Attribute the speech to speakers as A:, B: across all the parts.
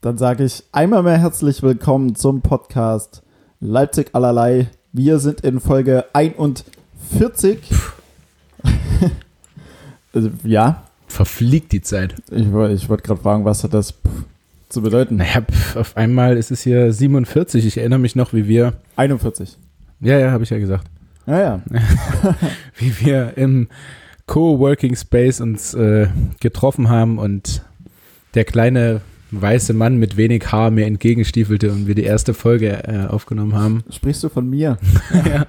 A: Dann sage ich einmal mehr herzlich willkommen zum Podcast Leipzig allerlei. Wir sind in Folge 41. also, ja,
B: Verfliegt die Zeit.
A: ich, ich wollte gerade fragen, was hat das zu bedeuten?
B: Naja, pf, auf einmal ist es hier 47. Ich erinnere mich noch, wie wir,
A: 41.
B: ja, ja, habe ich ja gesagt,
A: Ja, ja.
B: wie wir im Coworking Space uns äh, getroffen haben und der kleine weiße Mann mit wenig Haar mir entgegenstiefelte und wir die erste Folge äh, aufgenommen haben.
A: Sprichst du von mir?
B: ja.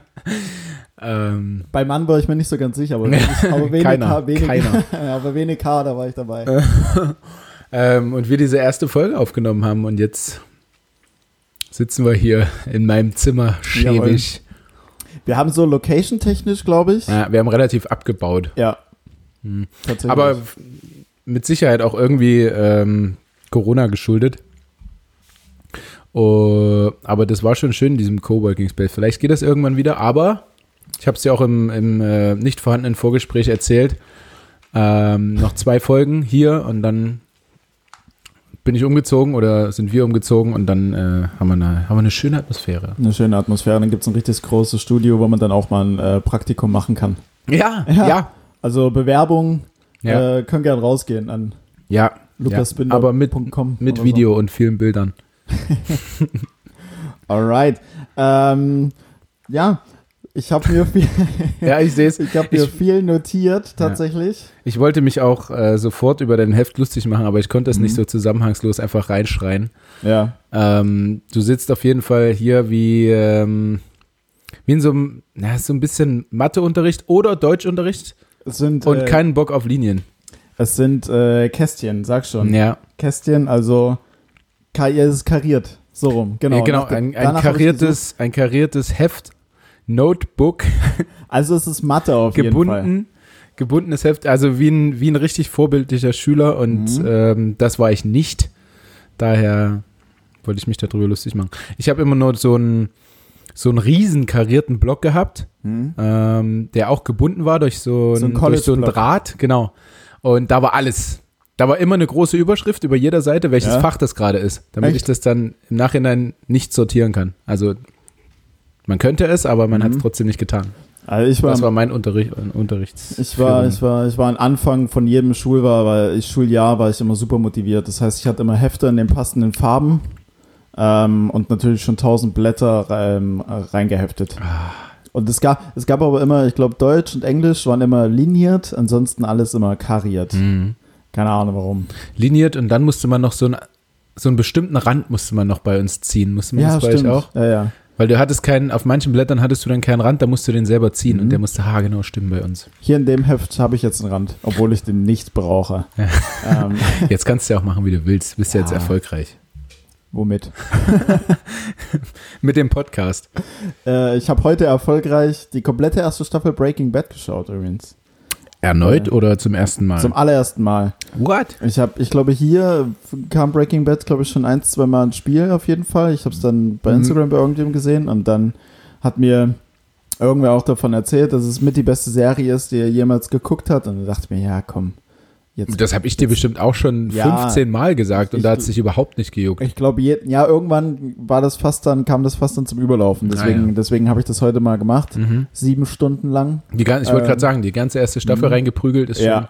B: ähm,
A: Bei Mann war ich mir nicht so ganz sicher, aber, wenig, aber wenig
B: Keiner,
A: Haar, wenig,
B: keiner.
A: aber wenig Haar, da war ich dabei.
B: ähm, und wir diese erste Folge aufgenommen haben und jetzt sitzen wir hier in meinem Zimmer schäbig.
A: Wir haben so location-technisch, glaube ich.
B: Ja, wir haben relativ abgebaut.
A: Ja.
B: Hm. Aber mit Sicherheit auch irgendwie ähm, Corona geschuldet. Oh, aber das war schon schön in diesem Coworking Space. Vielleicht geht das irgendwann wieder, aber ich habe es ja auch im, im äh, nicht vorhandenen Vorgespräch erzählt. Ähm, noch zwei Folgen hier und dann bin ich umgezogen oder sind wir umgezogen und dann äh, haben, wir eine, haben wir eine schöne Atmosphäre.
A: eine schöne Atmosphäre. Dann gibt es ein richtig großes Studio, wo man dann auch mal ein äh, Praktikum machen kann.
B: Ja,
A: Ja.
B: ja.
A: Also Bewerbungen
B: Ja,
A: äh, können gern rausgehen an
B: ja, aber mit,
A: lukasbinder.com.
B: mit
A: oder
B: Video und vielen Bildern.
A: So. Alright. Ähm, ja, ich habe mir viel,
B: Ja, ich sehe es.
A: ich habe mir
B: Ich-
A: viel notiert tatsächlich.
B: Ich wollte mich auch äh, sofort über dein Heft lustig machen, aber ich konnte es
A: Mhm.
B: nicht so zusammenhangslos einfach reinschreien.
A: Ja.
B: Ähm, du sitzt auf jeden Fall hier wie, ähm, wie in so einem, na, so ein bisschen Matheunterricht oder Deutschunterricht
A: sind,
B: und
A: äh,
B: keinen Bock auf Linien.
A: Es sind äh, Kästchen, sag schon.
B: Ja,
A: Kästchen, also ja, es ist kariert. So rum, genau.
B: genau, genau ein, ein, kariertes, ein kariertes Heft, Notebook,
A: Also es ist Mathe auf jeden Fall.
B: gebunden, gebundenes Heft, also wie ein, wie ein richtig vorbildlicher Schüler und
A: Mhm.
B: ähm, das war ich nicht. Daher wollte ich mich darüber lustig machen. Ich habe immer nur so einen so einen riesen karierten Block gehabt,
A: Hm?
B: ähm, der auch gebunden war durch so,
A: So ein
B: ein, durch so einen. Draht, genau. Und da war alles. Da war immer eine große Überschrift über jeder Seite, welches
A: Ja.
B: Fach das gerade ist, damit
A: Echt?
B: ich das dann im Nachhinein nicht sortieren kann. Also man könnte es, aber man hat es
A: Mhm.
B: trotzdem nicht getan.
A: Also ich war,
B: Das war mein Unterricht, Unterrichts.
A: ich war, ich war, ich war am Anfang von jedem Schuljahr, weil ich Schuljahr war ich immer super motiviert. Das heißt, ich hatte immer Hefte in den passenden Farben ähm, und natürlich schon tausend Blätter ähm, reingeheftet.
B: Ah.
A: Und es gab, es gab aber immer, ich glaube, Deutsch und Englisch waren immer liniert, ansonsten alles immer kariert.
B: Mhm.
A: Keine Ahnung warum.
B: Liniert und dann musste man noch so, ein, so einen bestimmten Rand musste man noch bei uns ziehen. Musste man das bei euch auch?
A: Ja, ja.
B: Weil du hattest keinen, auf manchen Blättern hattest du dann keinen Rand, da musst du den selber ziehen
A: Mhm.
B: und der musste haargenau stimmen bei uns.
A: Hier in dem Heft habe ich jetzt einen Rand, obwohl ich den nicht brauche. ähm,
B: Jetzt kannst du ja auch machen, wie du willst. Du bist ja, jetzt
A: Ja.
B: erfolgreich.
A: Womit?
B: Mit dem Podcast.
A: Äh, ich habe heute erfolgreich die komplette erste Staffel Breaking Bad geschaut übrigens.
B: Erneut
A: Ja.
B: oder zum ersten Mal?
A: Zum allerersten Mal.
B: What?
A: Ich habe, ich glaube, hier kam Breaking Bad, glaube ich, schon ein, zwei Mal ins Spiel auf jeden Fall. Ich habe es dann bei
B: Mhm.
A: Instagram bei irgendjemandem gesehen und dann hat mir irgendwer auch davon erzählt, dass es mit die beste Serie ist, die er jemals geguckt hat. Und dann dachte ich mir, ja, komm, jetzt.
B: Das habe ich dir bestimmt auch schon
A: Ja.
B: 15 Mal gesagt und
A: Ich-
B: da hat es sich überhaupt nicht gejuckt.
A: Ich glaube, ja, irgendwann war das fast dann, kam das fast dann zum Überlaufen. Deswegen,
B: Ah, ja.
A: deswegen habe ich das heute mal gemacht.
B: Mhm.
A: Sieben Stunden lang.
B: Die, gan- ich wollte
A: Ähm,
B: gerade sagen, die ganze erste Staffel
A: mhm.
B: reingeprügelt ist schon.
A: Ja.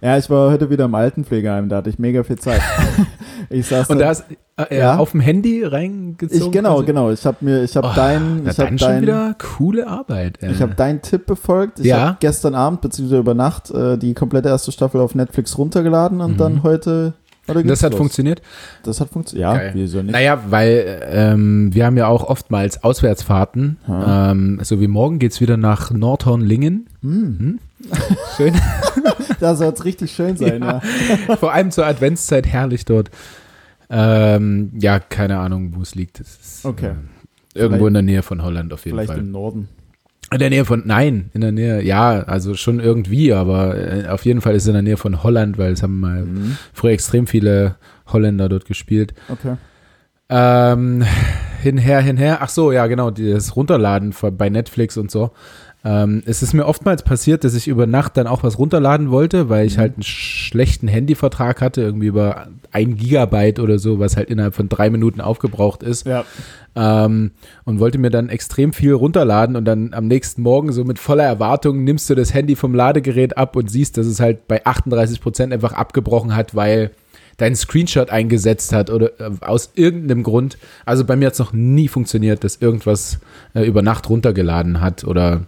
A: Ja, ich war heute wieder im Altenpflegeheim, da hatte ich mega viel Zeit. ich saß
B: Und
A: da-
B: hast äh,
A: Ja.
B: auf dem Handy reingezogen.
A: ich genau,
B: quasi?
A: genau. Ich habe mir, ich habe
B: Oh,
A: dein,
B: Na,
A: ich habe dein,
B: wieder coole Arbeit. Ey.
A: ich habe deinen Tipp befolgt. Ich
B: Ja.
A: habe gestern Abend beziehungsweise über Nacht äh, die komplette erste Staffel auf Netflix runtergeladen und
B: Mhm.
A: dann heute. heute
B: das hat
A: los.
B: funktioniert.
A: Das hat funktioniert. Ja,
B: Geil.
A: wieso nicht?
B: Naja, weil ähm, wir haben ja auch oftmals Auswärtsfahrten. Ähm, so wie morgen geht's wieder nach Nordhorn-Lingen.
A: Hm.
B: Schön.
A: Da soll es richtig schön sein, ja.
B: Vor allem zur Adventszeit herrlich dort. Ähm, ja, keine Ahnung, wo es liegt. Ist,
A: Okay.
B: äh, irgendwo in der Nähe von Holland auf jeden
A: Vielleicht
B: Fall.
A: im Norden.
B: In der Nähe von, nein, in der Nähe, ja, also schon irgendwie, aber äh, auf jeden Fall ist es in der Nähe von Holland, weil es haben mal
A: Mhm.
B: früher extrem viele Holländer dort gespielt.
A: Okay.
B: Ähm, hinher, hinher, ach so, ja, genau, das Runterladen bei Netflix und so. Ähm, es ist mir oftmals passiert, dass ich über Nacht dann auch was runterladen wollte, weil ich
A: Mhm.
B: halt einen schlechten Handyvertrag hatte, irgendwie über ein Gigabyte oder so, was halt innerhalb von drei Minuten aufgebraucht ist.
A: Ja.
B: Ähm, und wollte mir dann extrem viel runterladen und dann am nächsten Morgen so mit voller Erwartung nimmst du das Handy vom Ladegerät ab und siehst, dass es halt bei 38 Prozent einfach abgebrochen hat, weil dein Screenshot eingesetzt hat oder äh, aus irgendeinem Grund. Also bei mir hat es noch nie funktioniert, dass irgendwas äh, über Nacht runtergeladen hat oder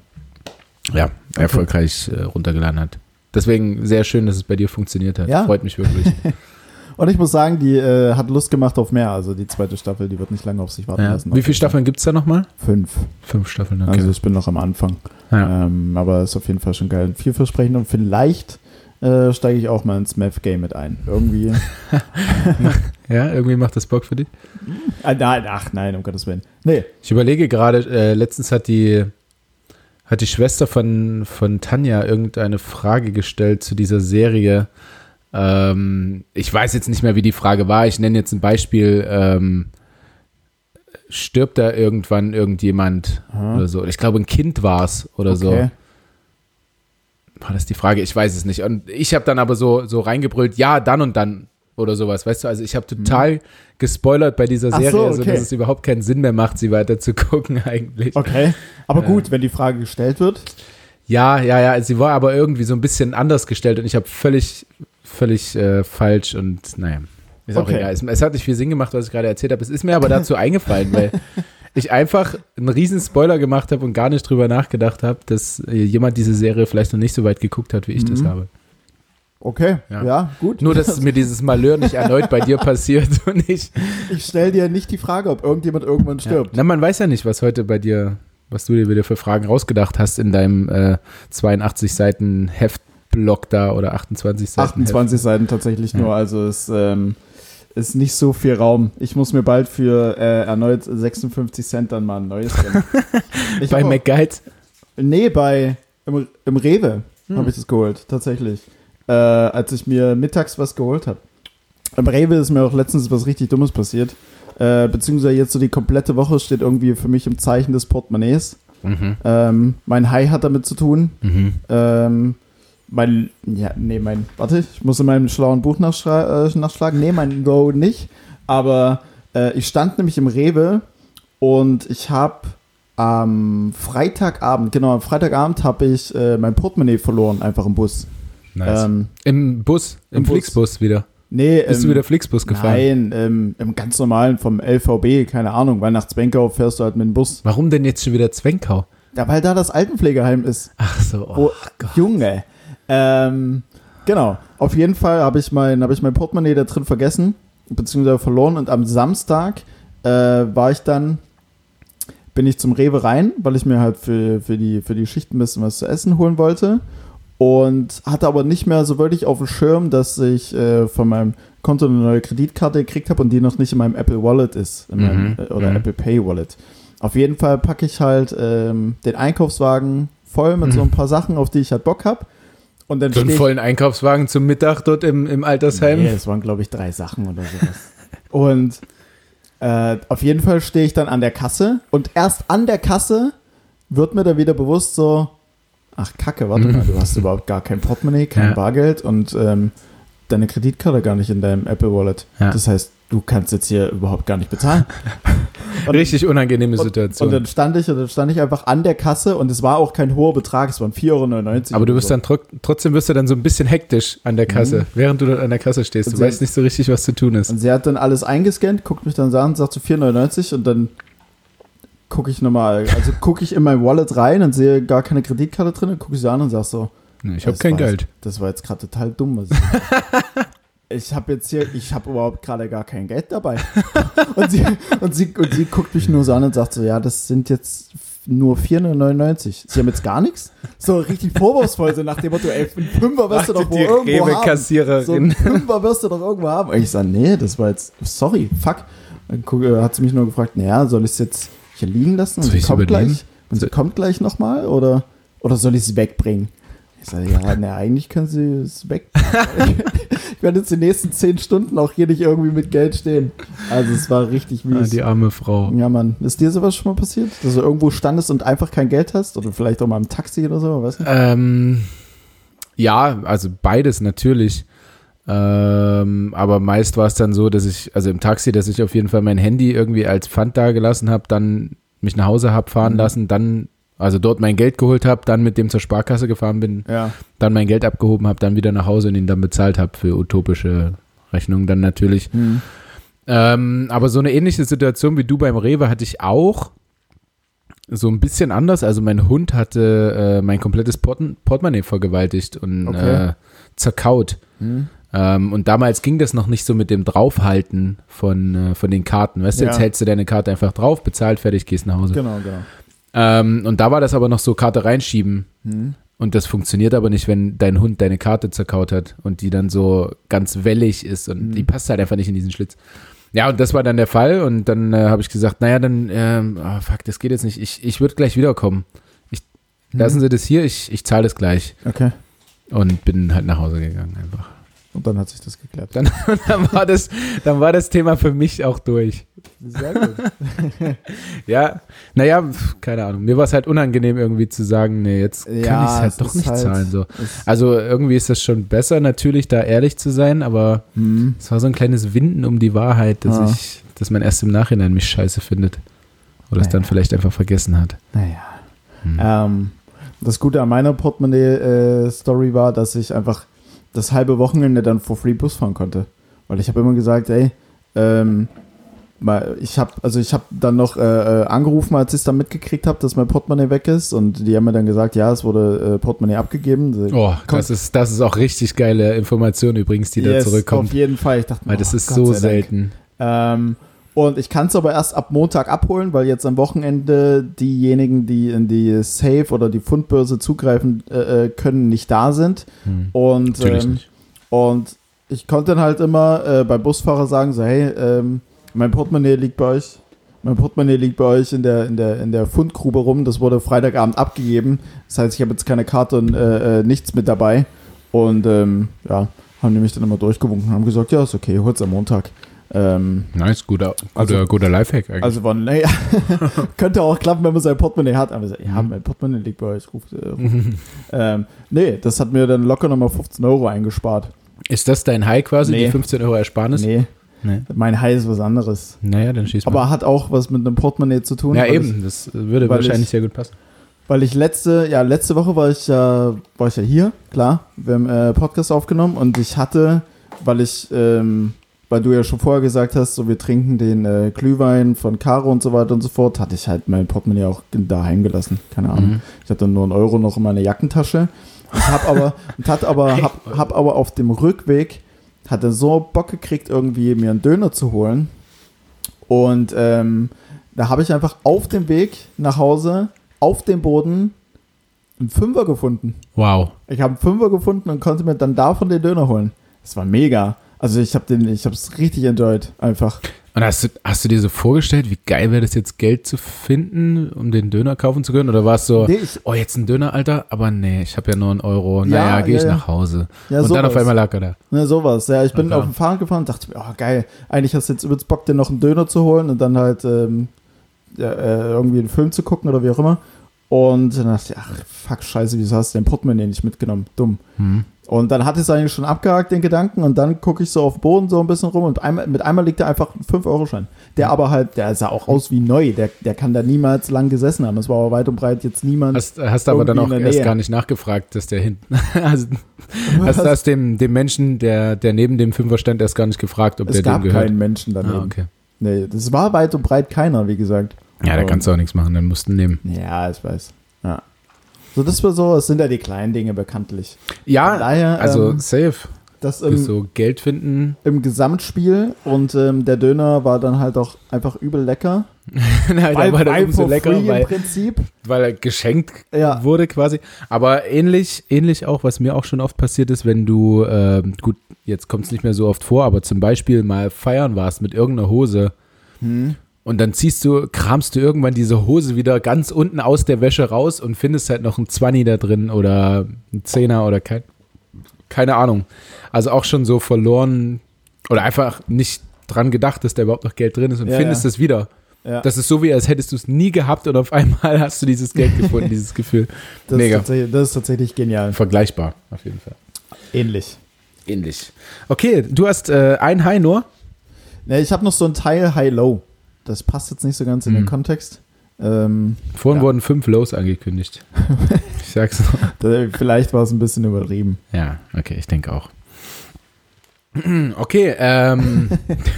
B: ja, erfolgreich äh, runtergeladen hat. Deswegen sehr schön, dass es bei dir funktioniert hat.
A: Ja.
B: Freut mich wirklich.
A: Und ich muss sagen, die äh, hat Lust gemacht auf mehr. Also die zweite Staffel, die wird nicht lange auf sich warten
B: ja.
A: lassen.
B: Wie viele Staffeln gibt es da nochmal?
A: Fünf.
B: Fünf Staffeln, okay.
A: Also ich bin noch am Anfang.
B: ja.
A: Ähm, aber ist auf jeden Fall schon geil. Vielversprechend und vielleicht äh, steige ich auch mal ins Math-Game mit ein. Irgendwie.
B: ja, irgendwie macht das Bock für dich.
A: ah, nein, ach nein, um Gottes Willen. Nee.
B: Ich überlege gerade, äh, letztens hat die, hat die Schwester von, von Tanja irgendeine Frage gestellt zu dieser Serie. Ähm, ich weiß jetzt nicht mehr, wie die Frage war. Ich nenne jetzt ein Beispiel. Ähm, stirbt da irgendwann irgendjemand
A: Aha.
B: oder so? Ich glaube, ein Kind war es oder so.
A: Okay.
B: War das die Frage? Ich weiß es nicht. Und ich habe dann aber so, so reingebrüllt, ja, dann und dann oder sowas. Weißt du, also ich habe total gespoilert bei dieser Serie,
A: so, okay.
B: dass es überhaupt keinen Sinn mehr macht, sie weiter zu gucken eigentlich.
A: Okay. Aber
B: Äh.
A: gut, wenn die Frage gestellt wird.
B: Ja, ja, ja. Sie war aber irgendwie so ein bisschen anders gestellt und ich habe völlig, völlig äh, falsch und naja. Ist auch
A: Okay.
B: egal. Es, es hat nicht viel Sinn gemacht, was ich gerade erzählt habe. Es ist mir aber dazu eingefallen, weil ich einfach einen riesen Spoiler gemacht habe und gar nicht drüber nachgedacht habe, dass äh, jemand diese Serie vielleicht noch nicht so weit geguckt hat, wie ich das
A: Mhm.
B: habe.
A: Okay.
B: Ja.
A: Ja, gut.
B: Nur, dass mir dieses Malheur nicht erneut bei dir passiert und ich.
A: ich stelle dir nicht die Frage, ob irgendjemand irgendwann
B: Ja.
A: stirbt.
B: Na, man weiß ja nicht, was heute bei dir, was du dir wieder für Fragen rausgedacht hast in deinem äh, 82 Seiten Heftblock da oder 28 Seiten.
A: 28 Seiten tatsächlich
B: Ja.
A: nur, also es ähm, ist nicht so viel Raum. Ich muss mir bald für äh, erneut 56 Cent dann mal ein neues
B: Heft. Bei McGuide.
A: Nee, bei im, im Rewe
B: Hm.
A: habe ich das geholt, tatsächlich. Äh, als ich mir mittags was geholt habe. Im Rewe ist mir auch letztens was richtig Dummes passiert. Äh, beziehungsweise jetzt so die komplette Woche steht irgendwie für mich im Zeichen des Portemonnaies.
B: Mhm.
A: Ähm, mein High hat damit zu tun.
B: Mhm.
A: Ähm, mein, ja, nee, mein, warte, ich muss in meinem schlauen Buch nachschra äh, nachschlagen. Nee, mein Low nicht. Aber äh, ich stand nämlich im Rewe und ich habe am Freitagabend, genau, am Freitagabend habe ich äh, mein Portemonnaie verloren, einfach im Bus.
B: Nice.
A: Ähm,
B: Im Bus, im,
A: im Bus.
B: Flixbus wieder.
A: nee,
B: Bist
A: ähm,
B: du wieder Flixbus gefahren?
A: Nein, ähm, im ganz normalen vom LVB, keine Ahnung, weil nach Zwenkau fährst du halt mit dem Bus.
B: Warum denn jetzt schon wieder Zwenkau?
A: Ja, weil da das Altenpflegeheim ist.
B: Ach so, oh,
A: Oh, Junge. Ähm, genau. Auf jeden Fall habe ich, mein, hab ich mein Portemonnaie da drin vergessen, beziehungsweise verloren. Und am Samstag äh, war ich dann, bin ich zum Rewe rein, weil ich mir halt für, für, die, für die Schicht ein bisschen was zu essen holen wollte. Und hatte aber nicht mehr so wirklich auf dem Schirm, dass ich äh, von meinem Konto eine neue Kreditkarte gekriegt habe und die noch nicht in meinem Apple Wallet ist. In meinem,
B: Mhm,
A: äh, oder
B: mhm.
A: Apple Pay Wallet. Auf jeden Fall packe ich halt ähm, den Einkaufswagen voll mit so
B: Mhm.
A: ein paar Sachen, auf die ich halt Bock habe. Und dann
B: So einen vollen Einkaufswagen zum Mittag dort im, im Altersheim.
A: Nee, es waren, glaube ich, drei Sachen oder sowas. und äh, auf jeden Fall stehe ich dann an der Kasse und erst an der Kasse wird mir da wieder bewusst so, ach Kacke, warte mal, du hast überhaupt gar kein Portemonnaie, kein
B: Ja.
A: Bargeld und ähm, deine Kreditkarte gar nicht in deinem Apple Wallet.
B: Ja.
A: Das heißt, du kannst jetzt hier überhaupt gar nicht bezahlen. Und-
B: Richtig unangenehme
A: und,
B: Situation.
A: und dann stand ich und dann stand ich einfach an der Kasse und es war auch kein hoher Betrag, es waren 4,99 Euro.
B: aber du wirst
A: so.
B: dann tro trotzdem wirst du dann so ein bisschen hektisch an der Kasse,
A: Mhm.
B: während du dort an der Kasse stehst. Du
A: Und sie-
B: weißt nicht so richtig, was zu tun ist.
A: Und sie hat dann alles eingescannt, guckt mich dann an und sagt so 4,99 und dann gucke ich nochmal, also gucke ich in mein Wallet rein und sehe gar keine Kreditkarte drin und gucke ich sie an und sag so,
B: Nee, ich habe kein Geld.
A: Jetzt, das war jetzt gerade total dumm. Was ich ich habe jetzt hier, ich habe überhaupt gerade gar kein Geld dabei. und, sie, und, sie, und sie guckt mich nur so an und sagt so, ja, das sind jetzt nur 4,99. Sie haben jetzt gar nichts? So richtig vorwurfsvoll, so nach dem Motto, ey, einen Fünfer wirst du doch wohl irgendwo haben. So einen Fünfer wirst du doch irgendwo haben. Und ich sage, nee, das war jetzt, sorry, fuck. Dann äh, hat sie mich nur gefragt, naja, soll ich es jetzt hier liegen lassen und
B: Soll
A: sie kommt
B: übernehmen?
A: gleich? Und sie kommt gleich nochmal oder, oder soll ich sie wegbringen? Ich sage, ja, ne, eigentlich können sie es wegbringen. ich werde jetzt die nächsten zehn Stunden auch hier nicht irgendwie mit Geld stehen. Also es war richtig
B: Ah,
A: mies.
B: die arme Frau.
A: Ja, Mann. Ist dir sowas schon mal passiert? Dass du irgendwo standest und einfach kein Geld hast? Oder vielleicht auch mal im Taxi oder so, weißt du?
B: Ähm, ja, also beides natürlich. Ähm, aber meist war es dann so, dass ich, also im Taxi, dass ich auf jeden Fall mein Handy irgendwie als Pfand da gelassen habe, dann mich nach Hause habe fahren
A: Mhm.
B: lassen, dann, also dort mein Geld geholt habe, dann mit dem zur Sparkasse gefahren bin,
A: Ja.
B: dann mein Geld abgehoben habe, dann wieder nach Hause und ihn dann bezahlt habe für utopische Rechnungen dann natürlich.
A: Hm.
B: Ähm, aber so eine ähnliche Situation wie du beim Rewe hatte ich auch. So ein bisschen anders. Also mein Hund hatte äh, mein komplettes Port Portemonnaie vergewaltigt und
A: Okay.
B: äh, zerkaut.
A: Hm.
B: Ähm, und damals ging das noch nicht so mit dem Draufhalten von, äh, von den Karten. Weißt du, jetzt
A: Ja.
B: hältst du deine Karte einfach drauf, bezahlt, fertig, gehst nach Hause.
A: Genau, genau.
B: Ähm, und da war das aber noch so Karte reinschieben.
A: Hm.
B: Und das funktioniert aber nicht, wenn dein Hund deine Karte zerkaut hat und die dann so ganz wellig ist und
A: Mhm.
B: die passt halt einfach nicht in diesen Schlitz. Ja, und das war dann der Fall und dann äh, habe ich gesagt, naja, dann, ähm, ah, fuck, das geht jetzt nicht. Ich, ich würde gleich wiederkommen. Ich, Lassen Sie das hier, ich, ich zahle das gleich.
A: Okay.
B: Und bin halt nach Hause gegangen einfach.
A: Und dann hat sich das geklärt.
B: Dann, dann, war das, dann war das Thema für mich auch durch.
A: Sehr gut.
B: Ja, naja, keine Ahnung. Mir war es halt unangenehm irgendwie zu sagen, nee, jetzt kann ich
A: Ja,
B: es halt
A: es
B: doch nicht
A: halt-
B: zahlen. So.
A: Es-
B: Also irgendwie ist das schon besser, natürlich da ehrlich zu sein, aber
A: Hm.
B: es war so ein kleines Winden um die Wahrheit, dass
A: Ah.
B: ich, dass man erst im Nachhinein mich scheiße findet. Oder es
A: Naja.
B: dann vielleicht einfach vergessen hat.
A: Naja.
B: Hm.
A: Ähm, das Gute an meiner Portemonnaie-Story war, dass ich einfach das halbe Wochenende dann for free Bus fahren konnte. Weil ich habe immer gesagt, ey, ähm, mal, ich habe also ich habe dann noch äh, äh, angerufen, als ich es dann mitgekriegt habe, dass mein Portemonnaie weg ist und die haben mir dann gesagt, ja, es wurde äh, Portemonnaie abgegeben.
B: Oh,
A: Komm.
B: das ist, das ist auch richtig geile Information übrigens, die da
A: Yes,
B: zurückkommt.
A: Auf jeden Fall. Ich dachte,
B: Weil das
A: oh,
B: ist
A: Gott
B: so selten.
A: Ähm, und ich kann es aber erst ab Montag abholen, weil jetzt am Wochenende diejenigen, die in die Safe oder die Fundbörse zugreifen äh, äh, können, nicht da sind.
B: Hm.
A: Und, ähm, und ich konnte dann halt immer äh, beim Busfahrer sagen, so, hey, ähm, mein Portemonnaie liegt bei euch. Mein Portemonnaie liegt bei euch in der, in der, in der Fundgrube rum. Das wurde Freitagabend abgegeben. Das heißt, ich habe jetzt keine Karte und äh, äh, nichts mit dabei. Und ähm, ja, haben die mich dann immer durchgewunken und haben gesagt, ja, ist okay, hol's am Montag. Ähm,
B: Nice, guter, guter,
A: Also-
B: guter Lifehack eigentlich.
A: also war, naja, könnte auch klappen, wenn man sein Portemonnaie hat. Aber ja,
B: Mhm.
A: mein Portemonnaie liegt bei euch. Ruft, äh, ähm, nee, das hat mir dann locker nochmal 15 Euro eingespart.
B: ist das dein High quasi,
A: Nee.
B: die 15 Euro Ersparnis?
A: Nee,
B: Nee.
A: mein High ist was anderes.
B: Naja, dann schieß mal.
A: Aber hat auch was mit einem Portemonnaie zu tun.
B: ja, eben, das würde wahrscheinlich
A: ich-
B: sehr gut passen.
A: Ich, weil ich letzte, ja, letzte Woche war ich ja, war ich ja hier, klar. Wir haben äh, Podcast aufgenommen und ich hatte, weil ich, ähm, weil du ja schon vorher gesagt hast, so wir trinken den äh, Glühwein von Caro und so weiter und so fort, hatte ich halt mein Portemonnaie auch daheim gelassen. Keine Ahnung.
B: Mhm.
A: Ich hatte nur einen Euro noch in meiner Jackentasche. Und hab aber, und hat aber, hab, hab aber auf dem Rückweg, hatte so Bock gekriegt, irgendwie mir einen Döner zu holen. Und ähm, da habe ich einfach auf dem Weg nach Hause, auf dem Boden, einen Fünfer gefunden.
B: Wow.
A: Ich habe einen Fünfer gefunden und konnte mir dann davon den Döner holen. Das war mega. Also ich habe den, ich habe es richtig enjoyed, einfach.
B: Und hast du, hast du dir so vorgestellt, wie geil wäre das jetzt, Geld zu finden, um den Döner kaufen zu können? Oder war es so,
A: Nee, ich,
B: oh, jetzt ein Döner, Alter? Aber nee, ich habe ja nur einen Euro.
A: Ja,
B: Naja, gehe
A: ja,
B: ich
A: ja.
B: nach Hause.
A: ja,
B: und dann auf
A: sowas.
B: einmal lag er da.
A: Ne, sowas. Ja, ich bin
B: Okay.
A: auf dem Fahrrad gefahren und dachte mir, oh geil, eigentlich hast du jetzt übelst Bock, dir noch einen Döner zu holen und dann halt ähm, ja, äh, irgendwie einen Film zu gucken oder wie auch immer. Und dann dachte ich, ach fuck, scheiße, wieso hast du den Portemonnaie nicht mitgenommen? Dumm.
B: Hm.
A: Und dann hatte ich es eigentlich schon abgehakt, den Gedanken, und dann gucke ich so auf den Boden so ein bisschen rum und einmal, mit einmal liegt da einfach ein 5-Euro-Schein. Der aber halt, der sah auch aus wie neu, der, der kann da niemals lang gesessen haben. Es war aber weit und breit jetzt niemand.
B: Hast, hast aber dann auch erst gar nicht nachgefragt, dass der hinten. also, hast du hast dem, dem Menschen, der, der neben dem Fünfer stand, erst gar nicht gefragt, ob
A: es
B: der
A: gab
B: dem gehört.
A: keinen Menschen daneben.
B: Ah, okay.
A: Nee, das war weit und breit keiner, wie gesagt.
B: Ja, da kannst du auch nichts machen, dann musst du nehmen.
A: Ja, ich weiß. Ja. So, das war so, es sind ja die kleinen Dinge bekanntlich.
B: Ja,
A: daher,
B: also
A: ähm,
B: safe.
A: Das im,
B: so Geld finden.
A: im Gesamtspiel und ähm, der Döner war dann halt auch einfach übel lecker.
B: Nein,
A: Weil,
B: war dann
A: weil
B: umso
A: for
B: lecker,
A: free im
B: weil,
A: Prinzip.
B: weil er geschenkt
A: Ja.
B: wurde quasi. Aber ähnlich, ähnlich auch, was mir auch schon oft passiert ist, wenn du, ähm, gut, jetzt kommt es nicht mehr so oft vor, aber zum Beispiel mal feiern warst mit irgendeiner Hose
A: Hm.
B: Und dann ziehst du, kramst du irgendwann diese Hose wieder ganz unten aus der Wäsche raus und findest halt noch einen Zwanni da drin oder einen Zehner oder kein, keine Ahnung. Also auch schon so verloren oder einfach nicht dran gedacht, dass da überhaupt noch Geld drin ist und
A: Ja,
B: findest
A: ja.
B: es wieder.
A: Ja.
B: Das ist so wie, als hättest du es nie gehabt und auf einmal hast du dieses Geld gefunden, dieses Gefühl.
A: Das
B: Mega.
A: Ist tatsächlich, das ist tatsächlich genial.
B: Vergleichbar, auf jeden Fall.
A: Ähnlich.
B: Ähnlich. Okay, du hast äh, ein High nur.
A: Ja, ich habe noch so ein Teil High-Low. Das passt jetzt nicht so ganz in den
B: Mhm.
A: Kontext. Ähm,
B: Vorhin
A: Ja.
B: wurden fünf Lows angekündigt. ich sag's
A: da, vielleicht war es ein bisschen übertrieben.
B: Ja, okay, ich denke auch. Okay, ähm,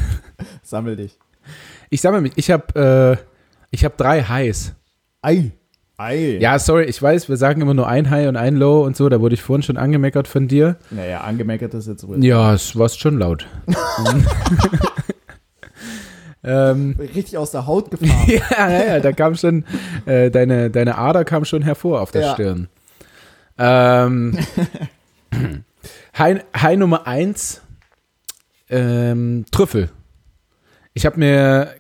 A: Sammel dich.
B: ich sammle mich. Ich habe äh, ich hab drei Highs.
A: Ei. Ei.
B: Ja, sorry, ich weiß, wir sagen immer nur ein High und ein Low und so. Da wurde ich vorhin schon angemeckert von dir.
A: Naja, angemeckert ist jetzt ruhig.
B: Ja, es war schon laut. ähm,
A: Richtig aus der Haut gefahren.
B: ja, ja, da kam schon, äh, deine, deine Ader kam schon hervor auf der
A: Ja.
B: Stirn. Ähm, High, High Nummer eins, ähm, Trüffel. Ich habe mir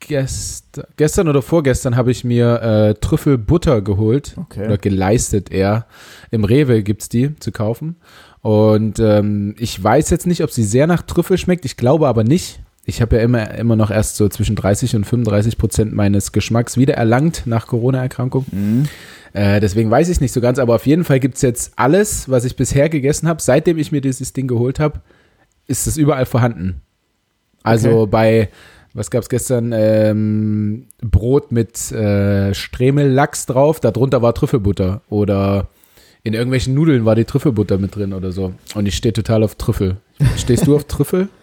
B: gestern, gestern oder vorgestern habe ich mir äh, Trüffelbutter geholt
A: Okay.
B: oder geleistet eher. Im Rewe gibt's die zu kaufen. Und ähm, ich weiß jetzt nicht, ob sie sehr nach Trüffel schmeckt. Ich glaube aber nicht. Ich habe ja immer, immer noch erst so zwischen 30 und 35 Prozent meines Geschmacks wiedererlangt nach Corona-Erkrankung.
A: Mhm.
B: Äh, deswegen weiß ich nicht so ganz, aber auf jeden Fall gibt's jetzt alles, was ich bisher gegessen habe, seitdem ich mir dieses Ding geholt habe, ist es überall vorhanden. Also
A: Okay.
B: bei, was gab's gestern? Ähm, Brot mit äh, Stremellachs drauf, darunter war Trüffelbutter. Oder in irgendwelchen Nudeln war die Trüffelbutter mit drin oder so. Und ich stehe total auf Trüffel. Stehst du auf Trüffel?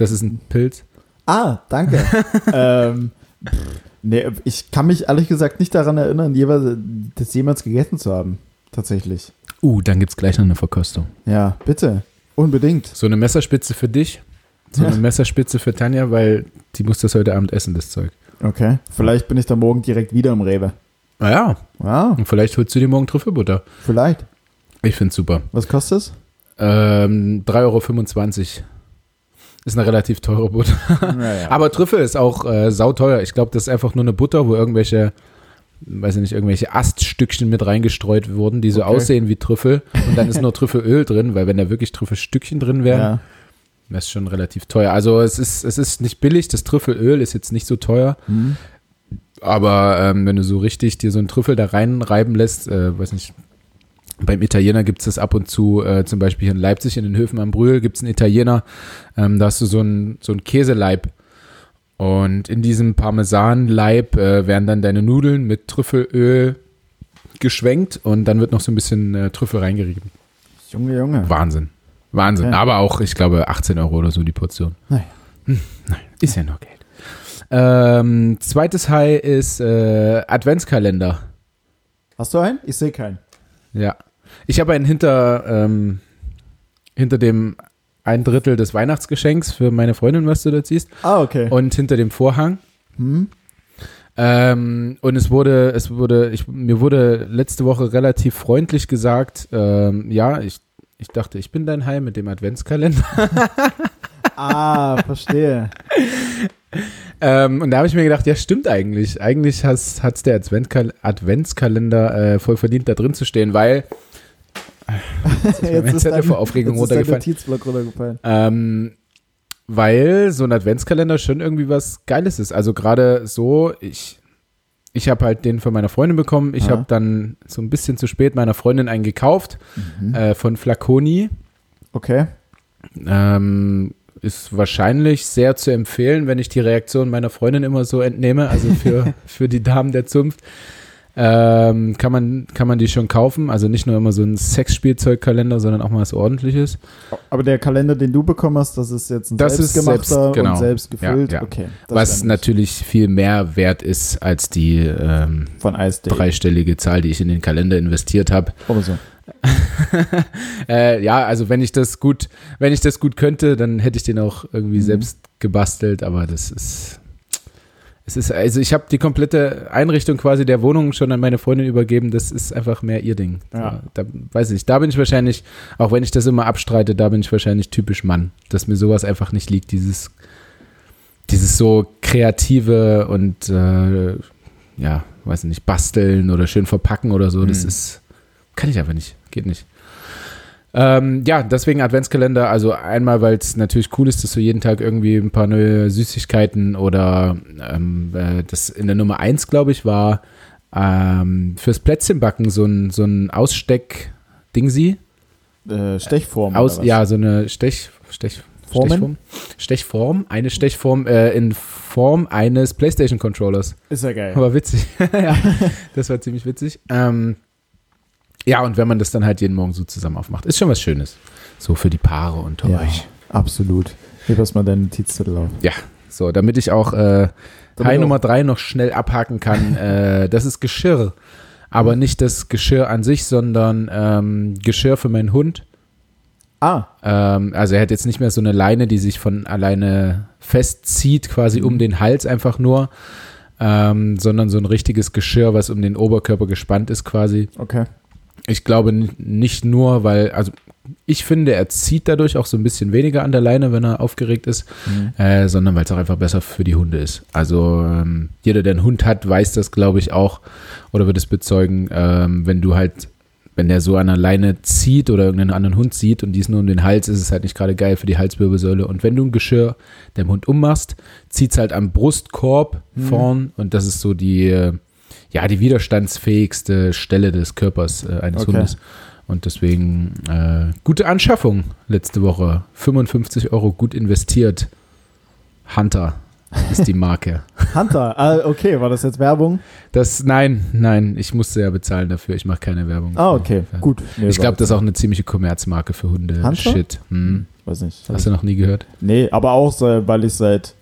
B: Das ist ein Pilz.
A: Ah, danke. ähm, pff, nee, ich kann mich ehrlich gesagt nicht daran erinnern, jeweils, das jemals gegessen zu haben. Tatsächlich.
B: Uh, dann gibt's gleich noch eine Verkostung.
A: Ja, bitte. Unbedingt.
B: So eine Messerspitze für dich, so eine
A: Ja.
B: Messerspitze für Tanja, weil die muss das heute Abend essen, das Zeug.
A: Okay. Vielleicht bin ich dann morgen direkt wieder im Rewe.
B: Naja,
A: Ja,
B: und vielleicht holst du dir morgen Trüffelbutter.
A: vielleicht.
B: Ich find's super.
A: Was kostet es?
B: Ähm, 3,25 Euro. Ist eine relativ teure Butter.
A: Naja.
B: Aber Trüffel ist auch äh, sauteuer. Ich glaube, das ist einfach nur eine Butter, wo irgendwelche, weiß ich nicht, irgendwelche Aststückchen mit reingestreut wurden, die so
A: Okay.
B: aussehen wie Trüffel. Und dann ist nur Trüffelöl drin, weil wenn da wirklich Trüffelstückchen drin wären,
A: ja.
B: das ist schon relativ teuer. Also es ist, es ist nicht billig. Das Trüffelöl ist jetzt nicht so teuer.
A: Hm.
B: Aber ähm, wenn du so richtig dir so einen Trüffel da reinreiben lässt, äh, weiß nicht, beim Italiener gibt es das ab und zu, äh, zum Beispiel hier in Leipzig in den Höfen am Brühl gibt es einen Italiener, ähm, da hast du so einen, so einen Käseleib. Und in diesem Parmesanleib äh, werden dann deine Nudeln mit Trüffelöl geschwenkt und dann wird noch so ein bisschen äh, Trüffel reingerieben.
A: Junge, Junge.
B: Wahnsinn. Wahnsinn.
A: Okay.
B: Aber auch, ich glaube, 18 Euro oder so die Portion.
A: Naja.
B: Nein, ist ja noch Geld. Ähm, zweites High ist äh, Adventskalender.
A: Hast du einen? Ich sehe keinen.
B: Ja. Ich habe einen hinter, ähm, hinter dem ein Drittel des Weihnachtsgeschenks für meine Freundin, was du da siehst,
A: Ah, okay.
B: und hinter dem Vorhang.
A: Hm?
B: Ähm, und es wurde, es wurde, ich, mir wurde letzte Woche relativ freundlich gesagt, ähm, ja, ich, ich dachte, ich bin dein Heim mit dem Adventskalender.
A: Ah, verstehe.
B: Ähm, und da habe ich mir gedacht, ja, stimmt eigentlich. Eigentlich hat es der Adventkal Adventskalender äh, voll verdient, da drin zu stehen, weil mir mein Zettel vor Aufregung
A: jetzt ist dein
B: runtergefallen.
A: Notizblock runtergefallen.
B: Ähm, weil so ein Adventskalender schon irgendwie was Geiles ist. Also gerade so, ich, ich habe halt den von meiner Freundin bekommen. Ich habe dann so ein bisschen zu spät meiner Freundin einen gekauft
A: Mhm.
B: äh, von Flaconi.
A: Okay.
B: Ähm, ist wahrscheinlich sehr zu empfehlen, wenn ich die Reaktion meiner Freundin immer so entnehme. Also für, für die Damen der Zunft. Ähm, kann, man, kann man die schon kaufen. Also nicht nur immer so ein Sexspielzeugkalender, sondern auch mal was ordentliches.
A: Aber der Kalender, den du bekommen hast, das ist jetzt ein
B: Das ist
A: selbstgemachter
B: selbst- genau.
A: und selbst gefüllt.
B: Ja, ja.
A: Okay.
B: was natürlich viel mehr wert ist als die ähm,
A: von
B: dreistellige Zahl, die ich in den Kalender investiert habe.
A: So.
B: Äh, ja, also wenn ich das gut, wenn ich das gut könnte, dann hätte ich den auch irgendwie
A: Mhm.
B: selbst gebastelt, aber das ist es ist also ich habe die komplette Einrichtung quasi der Wohnung schon an meine Freundin übergeben, das ist einfach mehr ihr Ding.
A: Ja.
B: Da, weiß ich nicht, da bin ich wahrscheinlich, auch wenn ich das immer abstreite, da bin ich wahrscheinlich typisch Mann, dass mir sowas einfach nicht liegt, dieses dieses so kreative und äh, ja, weiß nicht, basteln oder schön verpacken oder so, das
A: Mhm.
B: ist kann ich einfach nicht, geht nicht. Ähm, ja, deswegen Adventskalender. Also einmal, weil es natürlich cool ist, dass du jeden Tag irgendwie ein paar neue Süßigkeiten oder ähm, äh, das in der Nummer 1, glaube ich, war ähm, fürs Plätzchenbacken so ein, so ein Aussteck-Dingsi.
A: Äh, Stechform.
B: Aus, ja, so eine Stech, Stech,
A: Formen?
B: Stechform. Stechform, eine Stechform äh, in Form eines PlayStation-Controllers.
A: Ist ja geil.
B: Aber witzig. ja, das war ziemlich witzig. Ähm, ja, und wenn man das dann halt jeden Morgen so zusammen aufmacht, ist schon was Schönes. So für die Paare unter
A: Ja,
B: euch.
A: absolut. Hier pass mal deinen Notizzettel auf.
B: Ja, so, damit ich auch äh, Teil Nummer drei noch schnell abhaken kann. äh, das ist Geschirr. Aber nicht das Geschirr an sich, sondern ähm, Geschirr für meinen Hund.
A: Ah,
B: Ähm, also er hat jetzt nicht mehr so eine Leine, die sich von alleine festzieht, quasi um den Hals einfach nur, ähm, sondern so ein richtiges Geschirr, was um den Oberkörper gespannt ist quasi.
A: okay.
B: Ich glaube nicht nur, weil, also ich finde, er zieht dadurch auch so ein bisschen weniger an der Leine, wenn er aufgeregt ist, äh, sondern weil es auch einfach besser für die Hunde ist. Also ähm, jeder, der einen Hund hat, weiß das, glaube ich, auch oder wird es bezeugen, ähm, wenn du halt, wenn der so an der Leine zieht oder irgendeinen anderen Hund sieht und die ist nur um den Hals, ist es halt nicht gerade geil für die Halswirbelsäule. Und wenn du ein Geschirr dem Hund ummachst, zieht es halt am Brustkorb vorn und das ist so die, äh, ja, die widerstandsfähigste Stelle des Körpers äh, eines
A: Okay.
B: Hundes. Und deswegen äh, gute Anschaffung letzte Woche. 55 Euro gut investiert. Hunter ist die Marke.
A: Hunter, ah, okay, war das jetzt Werbung?
B: Das, nein, nein, ich musste ja bezahlen dafür. Ich mache keine Werbung.
A: Ah, okay, gut. Nee,
B: Ich glaube, das ist auch eine ziemliche Kommerzmarke für Hunde.
A: Hunter?
B: Shit. Hm.
A: Weiß nicht.
B: Hast du noch nie gehört?
A: Nee, aber auch, so, weil ich seit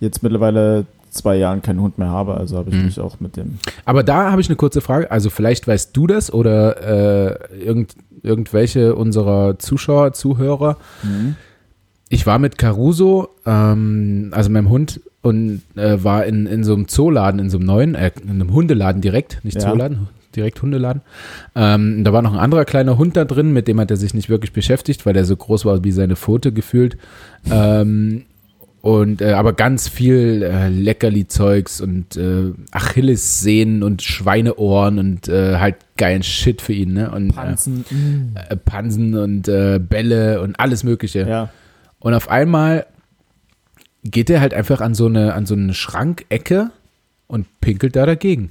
A: jetzt mittlerweile zwei Jahren keinen Hund mehr habe, also habe ich
B: Mhm.
A: mich auch mit dem.
B: Aber da habe ich eine kurze Frage. Also vielleicht weißt du das oder äh, irgend, irgendwelche unserer Zuschauer, Zuhörer. Ich war mit Caruso, ähm, also meinem Hund, und äh, war in, in so einem Zooladen, in so einem neuen, äh, in einem Hundeladen direkt, nicht
A: Ja.
B: Zooladen, direkt Hundeladen. Ähm, da war noch ein anderer kleiner Hund da drin, mit dem hat er sich nicht wirklich beschäftigt, weil der so groß war wie seine Pfote gefühlt. Ähm, und äh, aber ganz viel äh, Leckerli-Zeugs und äh, Achillessehnen und Schweineohren und äh, halt geilen Shit für ihn, ne? Und
A: Panzen. mm.
B: Äh, Pansen und äh, Bälle und alles Mögliche.
A: Ja.
B: Und auf einmal geht er halt einfach an so eine, an so eine Schrankecke und pinkelt da dagegen.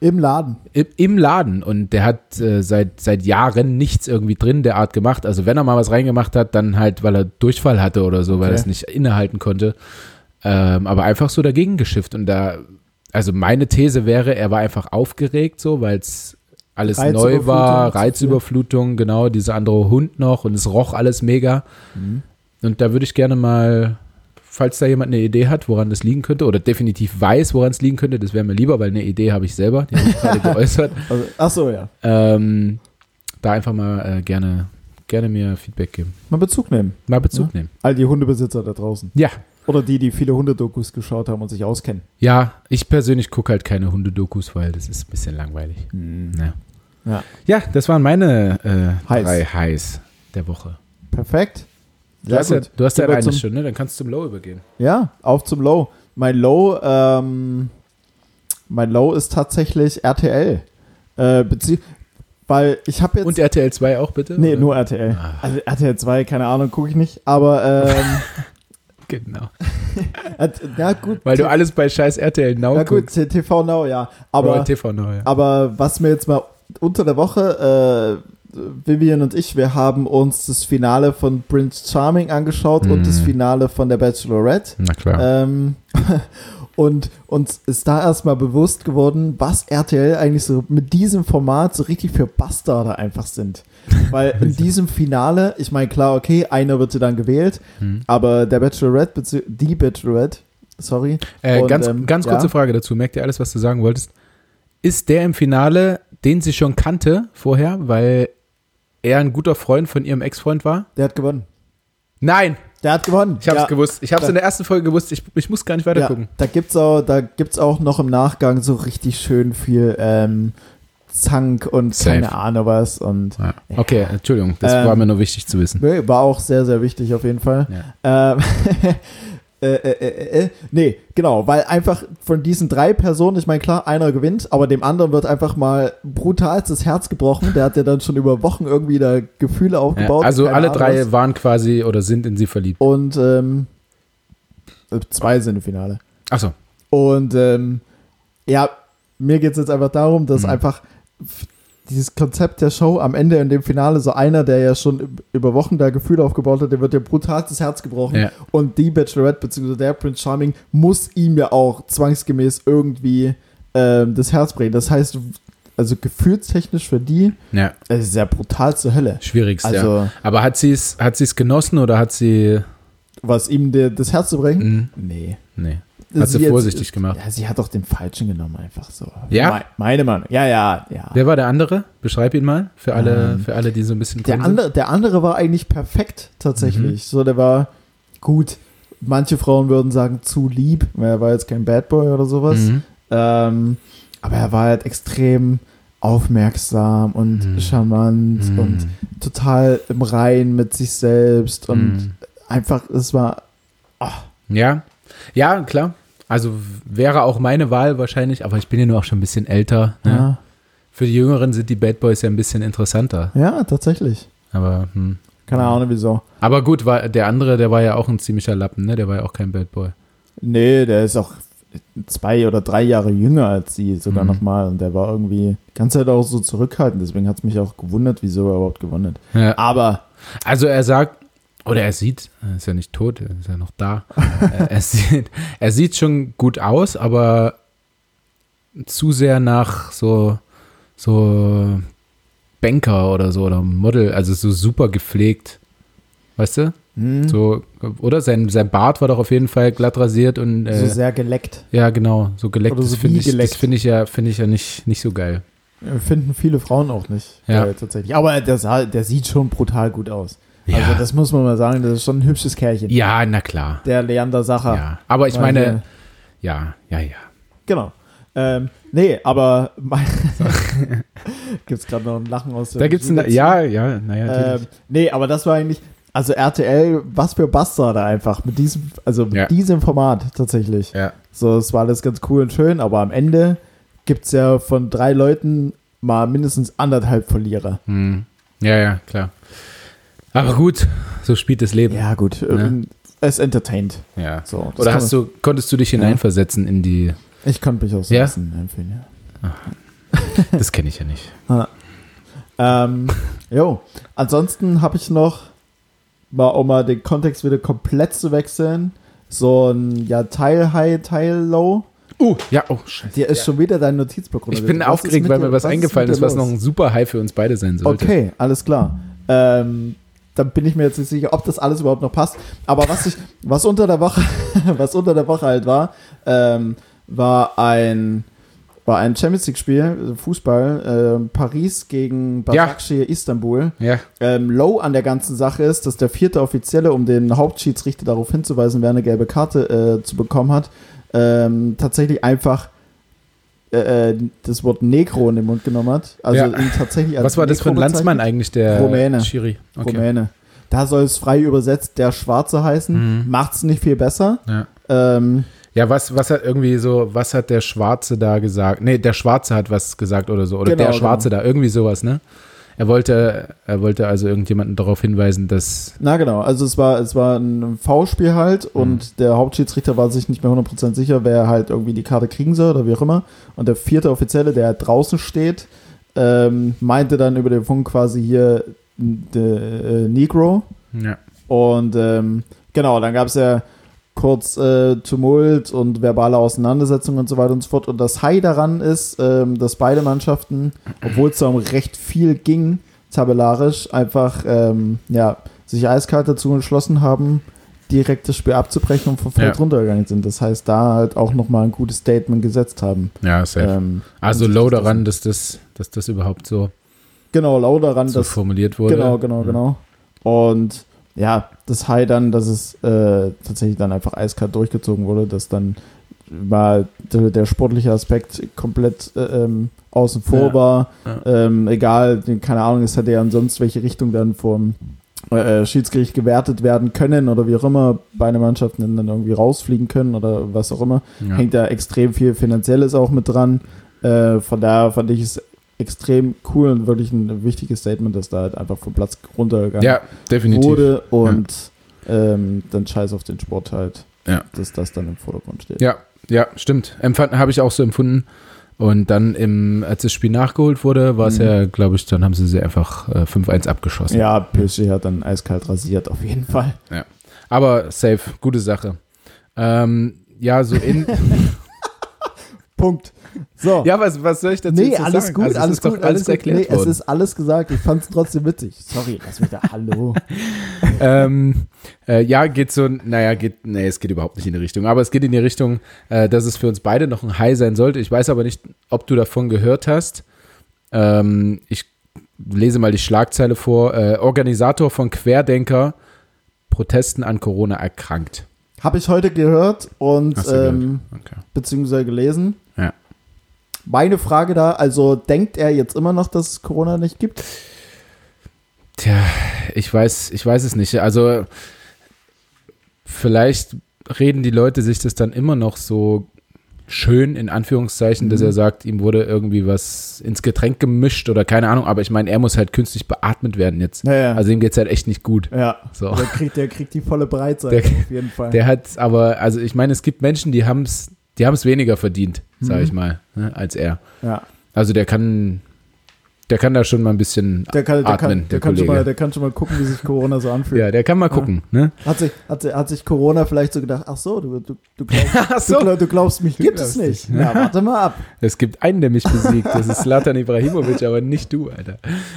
A: Im Laden.
B: Im, Im Laden. Und der hat äh, seit, seit Jahren nichts irgendwie drin der Art gemacht. Also wenn er mal was reingemacht hat, dann halt, weil er Durchfall hatte oder so, weil er
A: Okay.
B: es nicht innehalten konnte. Ähm, aber einfach so dagegen geschifft. Und da, also meine These wäre, er war einfach aufgeregt so, weil es alles neu war. Reizüberflutung, genau, dieser andere Hund noch und es roch alles mega.
A: Mhm.
B: Und da würde ich gerne mal, falls da jemand eine Idee hat, woran das liegen könnte, oder definitiv weiß, woran es liegen könnte, das wäre mir lieber, weil eine Idee habe ich selber, die habe ich gerade geäußert.
A: Also, ach so, ja.
B: Ähm, da einfach mal äh, gerne, gerne mir Feedback geben.
A: Mal Bezug nehmen.
B: Mal Bezug nehmen.
A: All die Hundebesitzer da draußen.
B: Ja.
A: Oder die, die viele Hundedokus geschaut haben und sich auskennen.
B: Ja, ich persönlich gucke halt keine Hundedokus, weil das ist ein bisschen langweilig. Ja,
A: Ja.
B: ja das waren meine äh,
A: Highs.
B: drei Highs der Woche.
A: Perfekt.
B: Du hast ja, du hast ja
A: zum-
B: schon, ne? Dann kannst du zum Low übergehen.
A: Ja, auf zum Low. Mein Low, ähm, mein Low ist tatsächlich RTL. Äh, weil ich habe jetzt.
B: Und RTL 2 auch bitte?
A: nee,
B: oder?
A: nur RTL.
B: Ah.
A: Also RTL 2, keine Ahnung, gucke ich nicht. Aber, ähm,
B: Genau.
A: äh, ja gut.
B: Weil du alles bei scheiß RTL Now
A: Ja gut,
B: guckst.
A: T- TV Now, ja. Aber,
B: TV Now, ja.
A: aber was mir jetzt mal unter der Woche, äh, Vivian und ich, wir haben uns das Finale von Prince Charming angeschaut und das
B: Mhm.
A: Finale von der Bachelorette.
B: Na klar.
A: Ähm, und uns ist da erstmal bewusst geworden, was RTL eigentlich so mit diesem Format so richtig für Bastarde einfach sind. Weil in diesem Finale, ich meine, klar, okay, einer wird dann gewählt,
B: Hm.
A: aber der Bachelorette, die Bachelorette, sorry.
B: Äh,
A: und,
B: ganz,
A: ähm,
B: ganz
A: ja.
B: kurze Frage dazu. Merkt ihr alles, was du sagen wolltest? Ist der im Finale, den sie schon kannte vorher, weil er ein guter Freund von ihrem Ex-Freund war?
A: Der hat gewonnen.
B: Nein,
A: Der hat gewonnen.
B: ich habe es
A: ja.
B: gewusst. Ich habe es
A: Ja.
B: in der ersten Folge gewusst. Ich, ich muss gar nicht weiter
A: Ja,
B: gucken.
A: da gibt's auch, da gibt's auch noch im Nachgang so richtig schön viel ähm, Zank und
B: Safe.
A: keine Ahnung was und
B: Ja. Okay, Entschuldigung. Das
A: Ähm,
B: war mir nur wichtig zu wissen.
A: war auch sehr, sehr wichtig auf jeden Fall. Ähm, Äh, äh, äh, äh, nee, genau, weil einfach von diesen drei Personen, ich meine, klar, einer gewinnt, aber dem anderen wird einfach mal brutal das Herz gebrochen. Der hat ja dann schon über Wochen irgendwie da Gefühle aufgebaut.
B: Ja, also alle
A: Ahnung
B: drei waren quasi oder sind in sie verliebt.
A: Und ähm, äh, zwei sind im Finale.
B: Achso.
A: Und ähm, ja, mir geht es jetzt einfach darum, dass
B: Mhm.
A: einfach dieses Konzept der Show am Ende in dem Finale so einer, der ja schon üb- über Wochen da Gefühle aufgebaut hat, der wird ja brutal das Herz gebrochen.
B: Ja.
A: Und die Bachelorette bzw. der Prince Charming muss ihm ja auch zwangsgemäß irgendwie ähm, das Herz brechen. Das heißt, also gefühlstechnisch für die,
B: Ja,
A: es ist ja brutal zur Hölle.
B: schwierigst, ja.
A: Also,
B: Aber hat sie es hat sie's genossen oder hat sie.
A: was ihm der, das Herz zu brechen?
B: Mh,
A: Nee.
B: nee. Hat sie
A: jetzt-
B: vorsichtig gemacht.
A: Ja, sie hat doch den Falschen genommen, einfach so.
B: Ja?
A: Me- Meine Meinung. Ja, ja, ja.
B: Wer war der andere? Beschreib ihn mal. Für alle,
A: Ähm,
B: für alle die so ein bisschen
A: Der andere, der andere war eigentlich perfekt, tatsächlich.
B: Mhm.
A: So, der war gut. Manche Frauen würden sagen, zu lieb, weil er war jetzt kein Bad Boy oder sowas.
B: Mhm.
A: Ähm, aber er war halt extrem aufmerksam und
B: Mhm.
A: charmant
B: Mhm.
A: und total im Rein mit sich selbst und
B: Mhm.
A: einfach, es war,
B: Ja, ja, klar. Also wäre auch meine Wahl wahrscheinlich, aber ich bin ja nur auch schon ein bisschen älter. Ne?
A: ja,
B: Für die Jüngeren sind die Bad Boys ja ein bisschen interessanter.
A: ja, tatsächlich.
B: Aber, hm.
A: Keine. Ahnung wieso.
B: aber gut, war, der andere, der war ja auch ein ziemlicher Lappen, ne? Der war ja auch kein Bad Boy.
A: Nee, der ist auch zwei oder drei Jahre jünger als sie sogar
B: Mhm.
A: nochmal und der war irgendwie die ganze Zeit auch so zurückhaltend, deswegen hat es mich auch gewundert, wieso er überhaupt gewonnen hat.
B: Ja.
A: Aber
B: Also er sagt, oder er sieht, er ist ja nicht tot, er ist ja noch da. Äh, er, sieht, er sieht schon gut aus, aber zu sehr nach so, so Banker oder so oder Model, also so super gepflegt. Weißt du?
A: hm,
B: So, oder? Sein, sein Bart war doch auf jeden Fall glatt rasiert und äh,
A: so sehr geleckt.
B: ja, genau, so geleckt.
A: Oder
B: Das
A: so
B: finde
A: wie
B: ich, das finde ich ja, finde ich ja nicht, nicht so geil.
A: Finden viele Frauen auch nicht.
B: Ja.
A: Äh, tatsächlich. Aber der, sah, der sieht schon brutal gut aus.
B: Ja.
A: Also das muss man mal sagen, das ist schon ein hübsches Kerlchen.
B: Ja, na klar.
A: Der Leander Sacher.
B: Ja. Aber ich meine,
A: der-
B: ja, ja, ja.
A: Genau. Ähm, nee, aber gibt es gerade noch ein Lachen aus der
B: Da gibt's ein, ja, ja, naja.
A: Ähm, nee, aber das war eigentlich, also RTL, was für Bastarde einfach mit diesem, also mit
B: Ja.
A: diesem Format tatsächlich.
B: ja.
A: So, es war alles ganz cool und schön, aber am Ende gibt es ja von drei Leuten mal mindestens anderthalb Verlierer.
B: Hm. Ja, ja, klar. Aber gut, so spielt das Leben.
A: Ja, gut. ähm, Es entertaint.
B: Ja.
A: So,
B: Oder hast du, konntest du dich hineinversetzen in die,
A: Ich konnte mich auch so
B: Ja?
A: empfehlen, ja.
B: das kenne ich ja nicht.
A: Ähm, jo, ansonsten habe ich noch, mal, um mal den Kontext wieder komplett zu wechseln, so ein ja, Teil High, Teil Low.
B: Uh, ja, oh, scheiße.
A: Dir ist schon wieder dein Notizblock
B: Ich bin
A: Was ist
B: aufgeregt, weil mir was
A: ist
B: eingefallen ist,
A: dir
B: was noch ein super High für uns beide sein sollte.
A: Okay, alles klar. Ähm, dann bin ich mir jetzt nicht sicher, ob das alles überhaupt noch passt. Aber was ich, was unter der Woche, was unter der Woche halt war, ähm, war ein war ein Champions League Spiel, Fußball, ähm, Paris gegen Başakşehir Istanbul.
B: Ja,
A: Ähm, low an der ganzen Sache ist, dass der vierte Offizielle, um den Hauptschiedsrichter darauf hinzuweisen, wer eine gelbe Karte äh, zu bekommen hat, ähm, tatsächlich einfach äh, äh, das Wort Negro in den Mund genommen hat. Also
B: Ja.
A: ihn tatsächlich als
B: was war das für ein
A: Negro
B: Landsmann eigentlich, der
A: Rumäne.
B: Schiri? Okay.
A: Rumäne. Da soll es frei übersetzt der Schwarze heißen.
B: Mhm.
A: Macht's nicht viel besser.
B: Ja.
A: Ähm,
B: Ja, was, was hat irgendwie so, was hat der Schwarze da gesagt? Nee, der Schwarze hat was gesagt oder so. Oder
A: Genau,
B: der Schwarze da, irgendwie sowas, ne? Er wollte, er wollte also irgendjemanden darauf hinweisen, dass.
A: na genau, also es war, es war ein V-Spiel halt und der Hauptschiedsrichter war sich nicht mehr 100% sicher, wer halt irgendwie die Karte kriegen soll oder wie auch immer. Und der vierte Offizielle, der draußen steht, ähm, meinte dann über den Funk quasi hier de, äh, Negro.
B: Ja.
A: Und ähm, genau, dann gab es ja kurz äh, Tumult und verbale Auseinandersetzungen und so weiter und so fort. Und das High daran ist, ähm, dass beide Mannschaften, obwohl es da um recht viel ging, tabellarisch, einfach ähm, ja, sich eiskalt dazu entschlossen haben, direkt das Spiel abzubrechen und vom Feld
B: Ja.
A: runtergegangen sind. Das heißt, da halt auch nochmal ein gutes Statement gesetzt haben.
B: Ja, safe.
A: Ähm,
B: also low daran, dass das, dass das überhaupt so,
A: Genau, lau daran,
B: so
A: dass
B: formuliert wurde.
A: Genau, genau,
B: Ja.
A: genau. Und ja, das High dann, dass es äh, tatsächlich dann einfach eiskalt durchgezogen wurde, dass dann mal der, der sportliche Aspekt komplett äh, ähm, außen vor
B: Ja,
A: war.
B: ja.
A: Ähm, egal, keine Ahnung, es hätte ja in sonst welche Richtung dann vom, äh, Schiedsgericht gewertet werden können oder wie auch immer, beide Mannschaften dann irgendwie rausfliegen können oder was auch immer.
B: Ja.
A: Hängt da extrem viel Finanzielles auch mit dran. Äh, von daher fand ich es extrem cool und wirklich ein wichtiges Statement, dass da halt einfach vom Platz runtergegangen
B: ja, definitiv.
A: wurde und ähm, dann scheiß auf den Sport halt,
B: Ja.
A: dass das dann im Vordergrund steht.
B: Ja, ja, stimmt. Habe ich auch so empfunden. Und dann, im, als das Spiel nachgeholt wurde, war es
A: Mhm.
B: ja, glaube ich, dann haben sie sie einfach äh, 5-1 abgeschossen.
A: Ja, PSG hat dann eiskalt rasiert, auf jeden Fall.
B: Aber safe, gute Sache. Ähm, ja, so in.
A: Punkt. So.
B: ja, was, was soll ich dazu
A: nee,
B: noch
A: alles
B: sagen?
A: gut,
B: also, es
A: alles gut,
B: alles
A: alles gut.
B: erklärt
A: nee, es
B: worden.
A: ist alles gesagt. Ich fand es trotzdem witzig. Sorry, lass mich da. Hallo.
B: ähm, äh, ja, geht so, naja, geht, nee, es geht überhaupt nicht in die Richtung. Aber es geht in die Richtung, äh, dass es für uns beide noch ein High sein sollte. Ich weiß aber nicht, ob du davon gehört hast. Ähm, ich lese mal die Schlagzeile vor. Äh, Organisator von Querdenker Protesten an Corona erkrankt.
A: Habe ich heute gehört und
B: gehört?
A: ähm,
B: Okay.
A: beziehungsweise gelesen. Meine Frage da, also denkt er jetzt immer noch, dass es Corona nicht gibt?
B: Tja, ich weiß, ich weiß es nicht. Also vielleicht reden die Leute sich das dann immer noch so schön in Anführungszeichen, dass
A: Mhm.
B: er sagt, ihm wurde irgendwie was ins Getränk gemischt oder keine Ahnung, aber ich meine, er muss halt künstlich beatmet werden jetzt.
A: Ja, ja.
B: Also ihm geht's halt echt nicht gut.
A: ja.
B: So.
A: Der, kriegt, der kriegt die volle Breitseite
B: Der-
A: auf jeden Fall.
B: Der hat aber, also ich meine, es gibt Menschen, die haben's, die haben's weniger verdient, sage
A: Mhm.
B: ich mal, ne, als er.
A: ja.
B: Also der kann, der kann da schon mal ein bisschen
A: Der kann, der,
B: atmen,
A: kann,
B: der
A: der, kann schon
B: Kollege.
A: mal, der kann schon mal gucken, wie sich Corona so anfühlt.
B: ja, der kann mal gucken, ne?
A: Hat, sich, hat, hat sich Corona vielleicht so gedacht, ach so, du, du, du, glaubst,
B: Ach
A: du, du glaubst, mich gibt es nicht. Ja, warte mal ab.
B: Es gibt einen, der mich besiegt. Das ist Slatan Ibrahimovic, aber nicht du, Alter.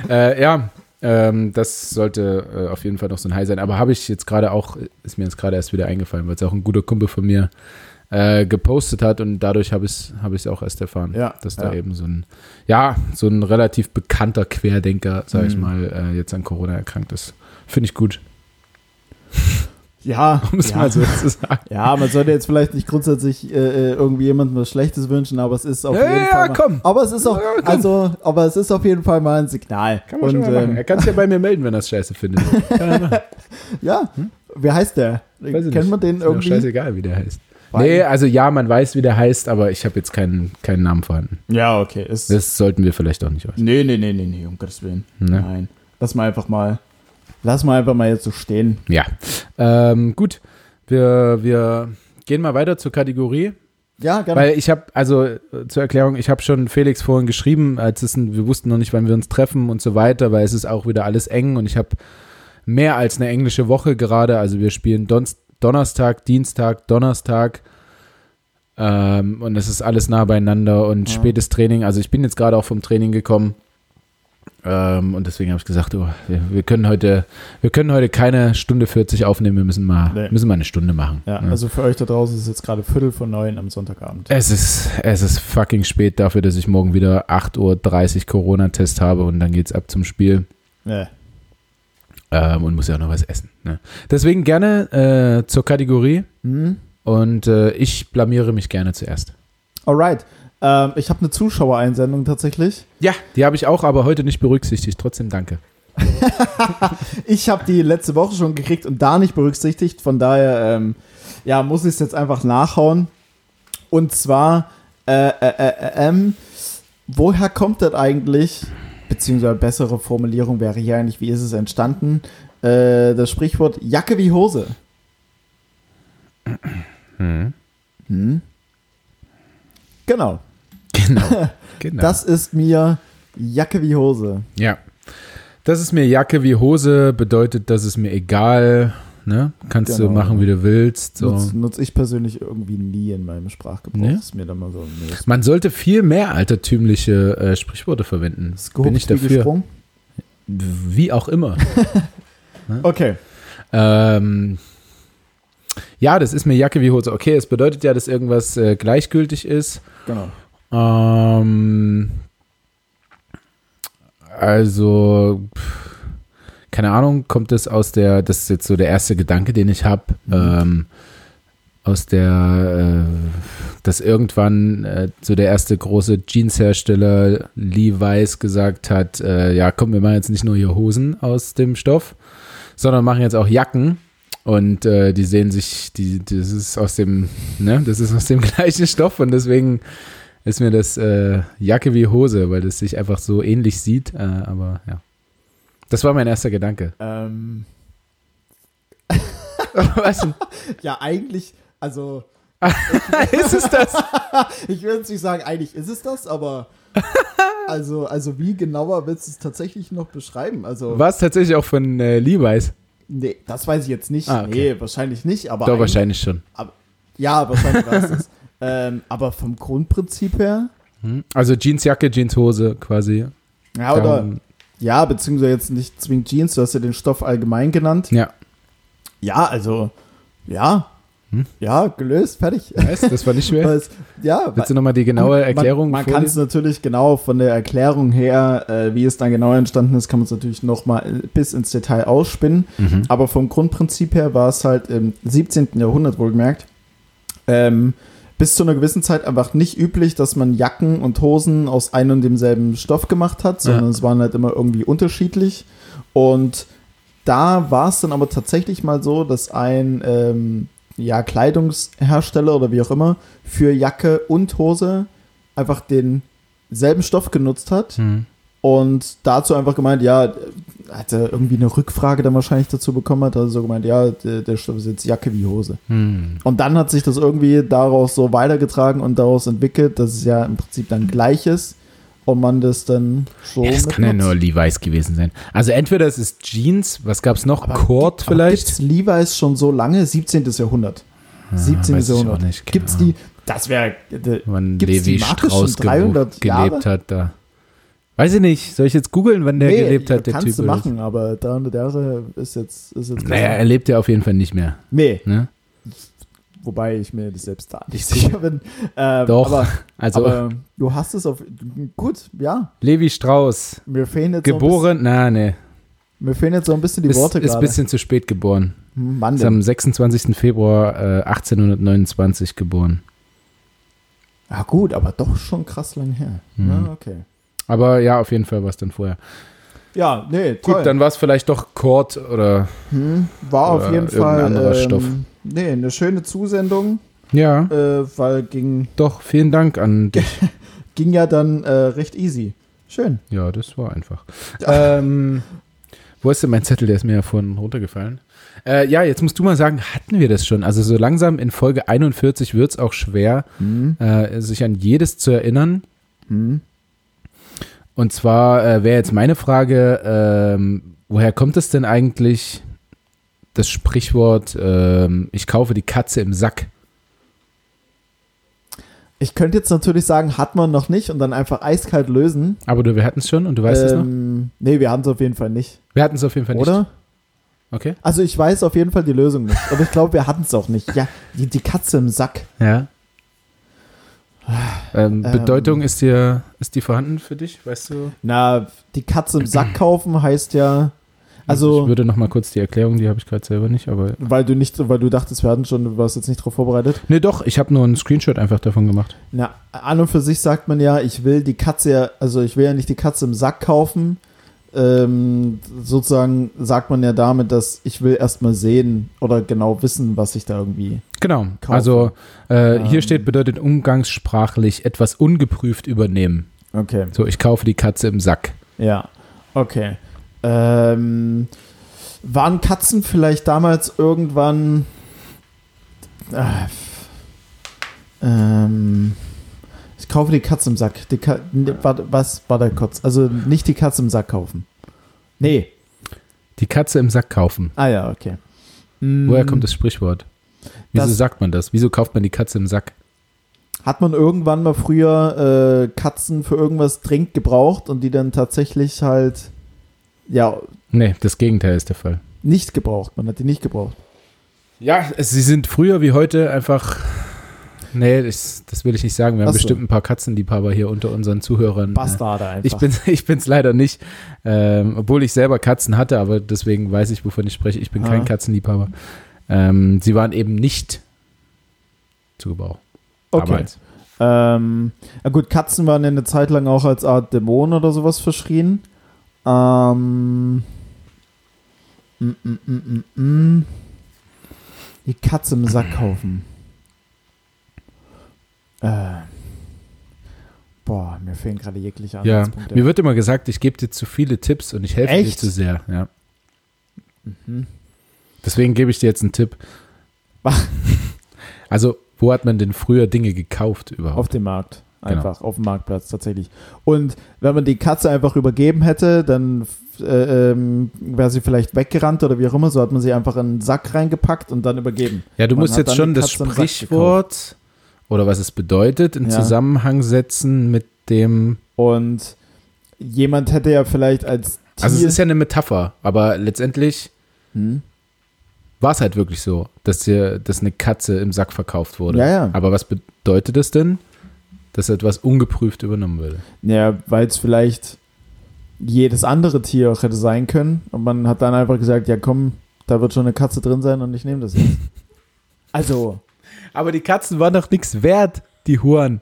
B: Äh, ja, ähm, das sollte äh, auf jeden Fall noch so ein High sein. Aber habe ich jetzt gerade auch, ist mir jetzt gerade erst wieder eingefallen, weil es auch ein guter Kumpel von mir äh, gepostet hat und dadurch habe ich es hab ich's auch erst erfahren,
A: Ja,
B: dass da
A: ja.
B: eben so ein, ja, so ein relativ bekannter Querdenker, sag ich
A: Mhm.
B: mal, äh, jetzt an Corona erkrankt ist. Finde ich gut,
A: Ja,
B: um es
A: ja.
B: mal so zu sagen.
A: ja, man sollte jetzt vielleicht nicht grundsätzlich äh, äh, irgendwie jemandem was Schlechtes wünschen, aber es ist auf
B: Ja,
A: jeden
B: ja,
A: Fall. Mal,
B: komm.
A: Aber es ist auch,
B: Ja,
A: also, aber es ist auf jeden Fall mal ein Signal.
B: Kann man
A: Und,
B: schon mal machen.
A: ähm,
B: Er kann es ja bei mir melden, wenn er es scheiße findet.
A: Ja, wie heißt der?
B: Weiß ich
A: Kennt
B: nicht.
A: man den
B: Ist mir
A: irgendwie?
B: scheißegal, wie der heißt.
A: Weil-
B: Nee, also ja, man weiß, wie der heißt, aber ich habe jetzt keinen, keinen Namen vorhanden.
A: Ja, okay. Ist,
B: Das sollten wir vielleicht auch nicht äußern.
A: nee, nee, nee, nee, nee, um Gottes Willen.
B: Ne?
A: Nein. Lass mal einfach mal, lass mal einfach mal jetzt so stehen.
B: Ja. Ähm, gut, wir, wir gehen mal weiter zur Kategorie.
A: Ja, gerne.
B: Weil ich habe, also äh, zur Erklärung, ich habe schon Felix vorhin geschrieben, als es ein, wir wussten noch nicht, wann wir uns treffen und so weiter, weil es ist auch wieder alles eng und ich habe mehr als eine englische Woche gerade. Also wir spielen Donst Donnerstag, Dienstag, Donnerstag ähm, und es ist alles nah beieinander und
A: Ja.
B: spätes Training. Also ich bin jetzt gerade auch vom Training gekommen ähm, und deswegen habe ich gesagt, oh, wir, wir können heute, wir können heute keine Stunde 40 aufnehmen, wir müssen mal,
A: Nee.
B: müssen mal eine Stunde machen.
A: ja,
B: ne?
A: also für euch da draußen ist es jetzt gerade Viertel vor neun am Sonntagabend.
B: Es ist, es ist fucking spät dafür, dass ich morgen wieder 8.30 Uhr Corona-Test habe und dann geht's ab zum Spiel
A: Ja.
B: Ähm, und muss ja auch noch was essen. Ne? Deswegen gerne äh, zur Kategorie
A: Hm?
B: und äh, ich blamiere mich gerne zuerst.
A: Alright. Ähm, ich habe eine Zuschauereinsendung tatsächlich.
B: Ja, die habe ich auch, aber heute nicht berücksichtigt. Trotzdem danke.
A: Ich habe die letzte Woche schon gekriegt und da nicht berücksichtigt. Von daher, ähm, ja, muss ich es jetzt einfach nachhauen. Und zwar, äh, äh, äh, äh, ähm, woher kommt das eigentlich? Beziehungsweise bessere Formulierung wäre hier eigentlich, wie ist es entstanden? Äh, das Sprichwort Jacke wie Hose.
B: Hm.
A: Hm? Genau.
B: Genau. genau.
A: Das ist mir Jacke wie Hose.
B: ja. Das ist mir Jacke wie Hose, bedeutet, das ist mir egal. Ne? Kannst du
A: Genau.
B: machen, wie du willst. So.
A: Nutze nutz ich persönlich irgendwie nie in meinem Sprachgebrauch.
B: Nee?
A: Ist mir dann mal so. Nee, ist
B: Man sollte viel mehr altertümliche äh, Sprichworte verwenden. Bin ich
A: wie
B: dafür.
A: gesprungen.
B: Wie auch immer.
A: Okay.
B: ähm, ja, das ist mir Jacke wie Hose. Okay, es bedeutet ja, dass irgendwas äh, gleichgültig ist.
A: Genau.
B: Ähm, also, pff, keine Ahnung, kommt das aus der, das ist jetzt so der erste Gedanke, den ich habe,
A: Mhm.
B: ähm, aus der, äh, dass irgendwann äh, so der erste große Jeanshersteller Levi's gesagt hat, äh, ja komm, wir machen jetzt nicht nur hier Hosen aus dem Stoff, sondern machen jetzt auch Jacken. Und äh, die sehen sich, die, das ist aus dem, ne, das ist aus dem gleichen Stoff und deswegen ist mir das äh, Jacke wie Hose, weil das sich einfach so ähnlich sieht. Äh, aber ja. Das war mein erster Gedanke.
A: Ähm,
B: Was denn?
A: ja, eigentlich, also,
B: ist es das?
A: ich würde jetzt nicht sagen, eigentlich ist es das, aber also, also wie genauer willst du es tatsächlich noch beschreiben? Also,
B: War es tatsächlich auch von äh, Levi's?
A: nee, das weiß ich jetzt nicht.
B: Ah, okay.
A: Nee, wahrscheinlich nicht, aber
B: Doch, wahrscheinlich schon.
A: Ja, wahrscheinlich war es das. ähm, aber vom Grundprinzip her,
B: Hm? Also Jeansjacke, Jeanshose quasi.
A: ja, oder,
B: Darum-
A: ja, beziehungsweise jetzt nicht zwingend Jeans, du hast ja den Stoff allgemein genannt.
B: Ja,
A: Ja, also, ja,
B: Hm?
A: ja, gelöst, fertig.
B: weißt, das war nicht schwer.
A: Es- ja,
B: Willst du nochmal die genaue Erklärung
A: Man, man kann es natürlich genau von der Erklärung her, äh, wie es dann genau entstanden ist, kann man es natürlich noch mal äh, bis ins Detail ausspinnen.
B: Mhm.
A: Aber vom Grundprinzip her war es halt im 17. Jahrhundert wohlgemerkt ähm, bis zu einer gewissen Zeit einfach nicht üblich, dass man Jacken und Hosen aus einem und demselben Stoff gemacht hat, sondern
B: Ja.
A: es waren halt immer irgendwie unterschiedlich. Und da war es dann aber tatsächlich mal so, dass ein ähm, ja, Kleidungshersteller oder wie auch immer für Jacke und Hose einfach denselben Stoff genutzt hat
B: Hm.
A: und dazu einfach gemeint, ja, hat er irgendwie eine Rückfrage dann wahrscheinlich dazu bekommen hat, also so gemeint, ja, der, der Stoff ist jetzt Jacke wie Hose.
B: Hm.
A: Und dann hat sich das irgendwie daraus so weitergetragen und daraus entwickelt, dass es ja im Prinzip dann gleich ist und man das dann so
B: Ja, das kann ja nur Levi's gewesen sein. Also entweder es ist Jeans, was gab's noch?
A: Aber
B: Cord vielleicht?
A: Gibt's Levi's schon so lange? 17. Jahrhundert. 17.
B: Ah,
A: Jahrhundert.
B: keine
A: Gibt's
B: Ahnung.
A: die, das wäre,
B: wann
A: Gibt's die
B: Levi
A: Marke
B: Strauss
A: schon 300
B: ge gelebt hat da. Weiß ich nicht. Soll ich jetzt googeln, wann der gelebt hat, der
A: kannst
B: Typ?
A: du
B: oder
A: machen, aber 300 Jahre ist jetzt, ist jetzt
B: so? Naja, er lebt ja auf jeden Fall nicht mehr.
A: Nee,
B: Ne?
A: wobei ich mir das selbst da nicht sicher bin. Ähm,
B: Doch,
A: Aber,
B: Also
A: aber du hast es auf. Gut, ja.
B: Levi Strauss,
A: Mir fehlen jetzt So
B: geboren, na, nee,
A: mir fehlen jetzt so ein bisschen die
B: ist,
A: Worte
B: ist ein bisschen zu spät geboren.
A: Hm, Mann,
B: Ist am 26. Februar äh, 1829 geboren.
A: Ja, gut, aber doch schon krass lang her.
B: Mhm.
A: Ja, okay.
B: Aber ja, auf jeden Fall war es dann vorher.
A: Ja, nee, toll.
B: Gut, dann war es vielleicht doch Cord oder.
A: Hm, war auf
B: Oder
A: jeden
B: irgendein
A: Fall.
B: anderer
A: ähm,
B: Stoff.
A: Nee, eine schöne Zusendung,
B: Ja,
A: äh, weil ging,
B: doch, vielen Dank an dich.
A: ging ja dann äh, recht easy. Schön.
B: Ja, das war einfach. ähm, wo ist denn mein Zettel? Der ist mir ja vorhin runtergefallen. Äh, ja, jetzt musst du mal sagen, hatten wir das schon? Also so langsam in Folge 41 wird es auch schwer,
A: Hm,
B: äh, sich an jedes zu erinnern.
A: hm.
B: Und zwar äh, wäre jetzt meine Frage, ähm, woher kommt es denn eigentlich, das Sprichwort, ähm, ich kaufe die Katze im Sack?
A: Ich könnte jetzt natürlich sagen, hat man noch nicht und dann einfach eiskalt lösen.
B: Aber du, wir hatten es schon und du weißt es noch?
A: ähm, Nee, wir haben es auf jeden Fall nicht.
B: Wir hatten es auf jeden Fall
A: Oder?
B: nicht. Okay.
A: Also ich weiß auf jeden Fall die Lösung nicht. Aber ich glaube, wir hatten es auch nicht. Ja, die, die Katze im Sack.
B: Ja. Ähm,
A: Ähm.
B: Bedeutung ist dir, ist die vorhanden für dich, weißt du?
A: Na, die Katze im Sack kaufen heißt ja,
B: ich
A: also,
B: würde noch mal kurz die Erklärung, die habe ich gerade selber nicht, aber
A: weil du nicht, weil du dachtest, wir hatten schon, du warst jetzt nicht darauf vorbereitet.
B: nee, doch, ich habe nur einen Screenshot einfach davon gemacht.
A: Na, an und für sich sagt man ja, ich will die Katze ja, also ich will ja nicht die Katze im Sack kaufen. Ähm, sozusagen sagt man ja damit, dass ich will erstmal sehen oder genau wissen, was ich da irgendwie.
B: Genau.
A: Kaufen.
B: Also äh, hier
A: Ähm.
B: steht bedeutet umgangssprachlich etwas ungeprüft übernehmen.
A: Okay.
B: So, ich kaufe die Katze im Sack.
A: Ja, okay. Ähm, waren Katzen vielleicht damals irgendwann. Äh, ähm, kaufe die Katze im Sack. Die Ka ne, warte, was war da kurz? Also nicht die Katze im Sack kaufen. Nee.
B: Die Katze im Sack kaufen.
A: Ah ja, okay.
B: Woher
A: Mm,
B: kommt das Sprichwort? Wieso
A: Das-
B: sagt man das? Wieso kauft man die Katze im Sack?
A: Hat man irgendwann mal früher äh, Katzen für irgendwas dringend gebraucht und die dann tatsächlich halt ja
B: Nee, das Gegenteil ist der Fall.
A: nicht gebraucht. Man hat die nicht gebraucht.
B: Ja, sie sind früher wie heute einfach. Nee, das, das will ich nicht sagen. Wir haben
A: Ach so.
B: bestimmt ein paar Katzenliebhaber hier unter unseren Zuhörern. Äh,
A: Bastarde einfach.
B: Ich bin ich bin's leider nicht, ähm, obwohl ich selber Katzen hatte, aber deswegen weiß ich, wovon ich spreche. Ich bin kein
A: Ah.
B: Katzenliebhaber. Ähm, sie waren eben nicht zu Gebrauch.
A: okay.
B: Damals.
A: Ähm, na gut, Katzen waren eine Zeit lang auch als Art Dämon oder sowas verschrien. Ähm, mm, mm, mm. Die Katze im Sack kaufen. Äh. Boah, mir fehlen gerade jegliche
B: Ja,
A: Anhaltspunkte.
B: mir wird immer gesagt, ich gebe dir zu viele Tipps und ich helfe dir
A: Echt?
B: zu sehr. Ja.
A: Mhm.
B: Deswegen gebe ich dir jetzt einen Tipp. Also, wo hat man denn früher Dinge gekauft überhaupt?
A: Auf dem Markt.
B: Genau.
A: Einfach, auf dem Marktplatz tatsächlich. Und wenn man die Katze einfach übergeben hätte, dann äh, ähm, wäre sie vielleicht weggerannt oder wie auch immer. So hat man sie einfach in einen Sack reingepackt und dann übergeben.
B: ja, du
A: man
B: musst jetzt schon das Sprichwort oder was es bedeutet in
A: Ja.
B: Zusammenhang setzen mit dem.
A: Und jemand hätte ja vielleicht als Tier.
B: Also, es ist ja eine Metapher, aber letztendlich
A: hm?
B: war es halt wirklich so, dass dir, dass eine Katze im Sack verkauft wurde.
A: Ja, ja.
B: Aber was bedeutet das denn? Dass etwas ungeprüft übernommen würde.
A: Ja, weil es vielleicht jedes andere Tier auch hätte sein können. Und man hat dann einfach gesagt, ja komm, da wird schon eine Katze drin sein und ich nehme das jetzt. Also,
B: Aber die Katzen waren doch nichts wert, die Huren.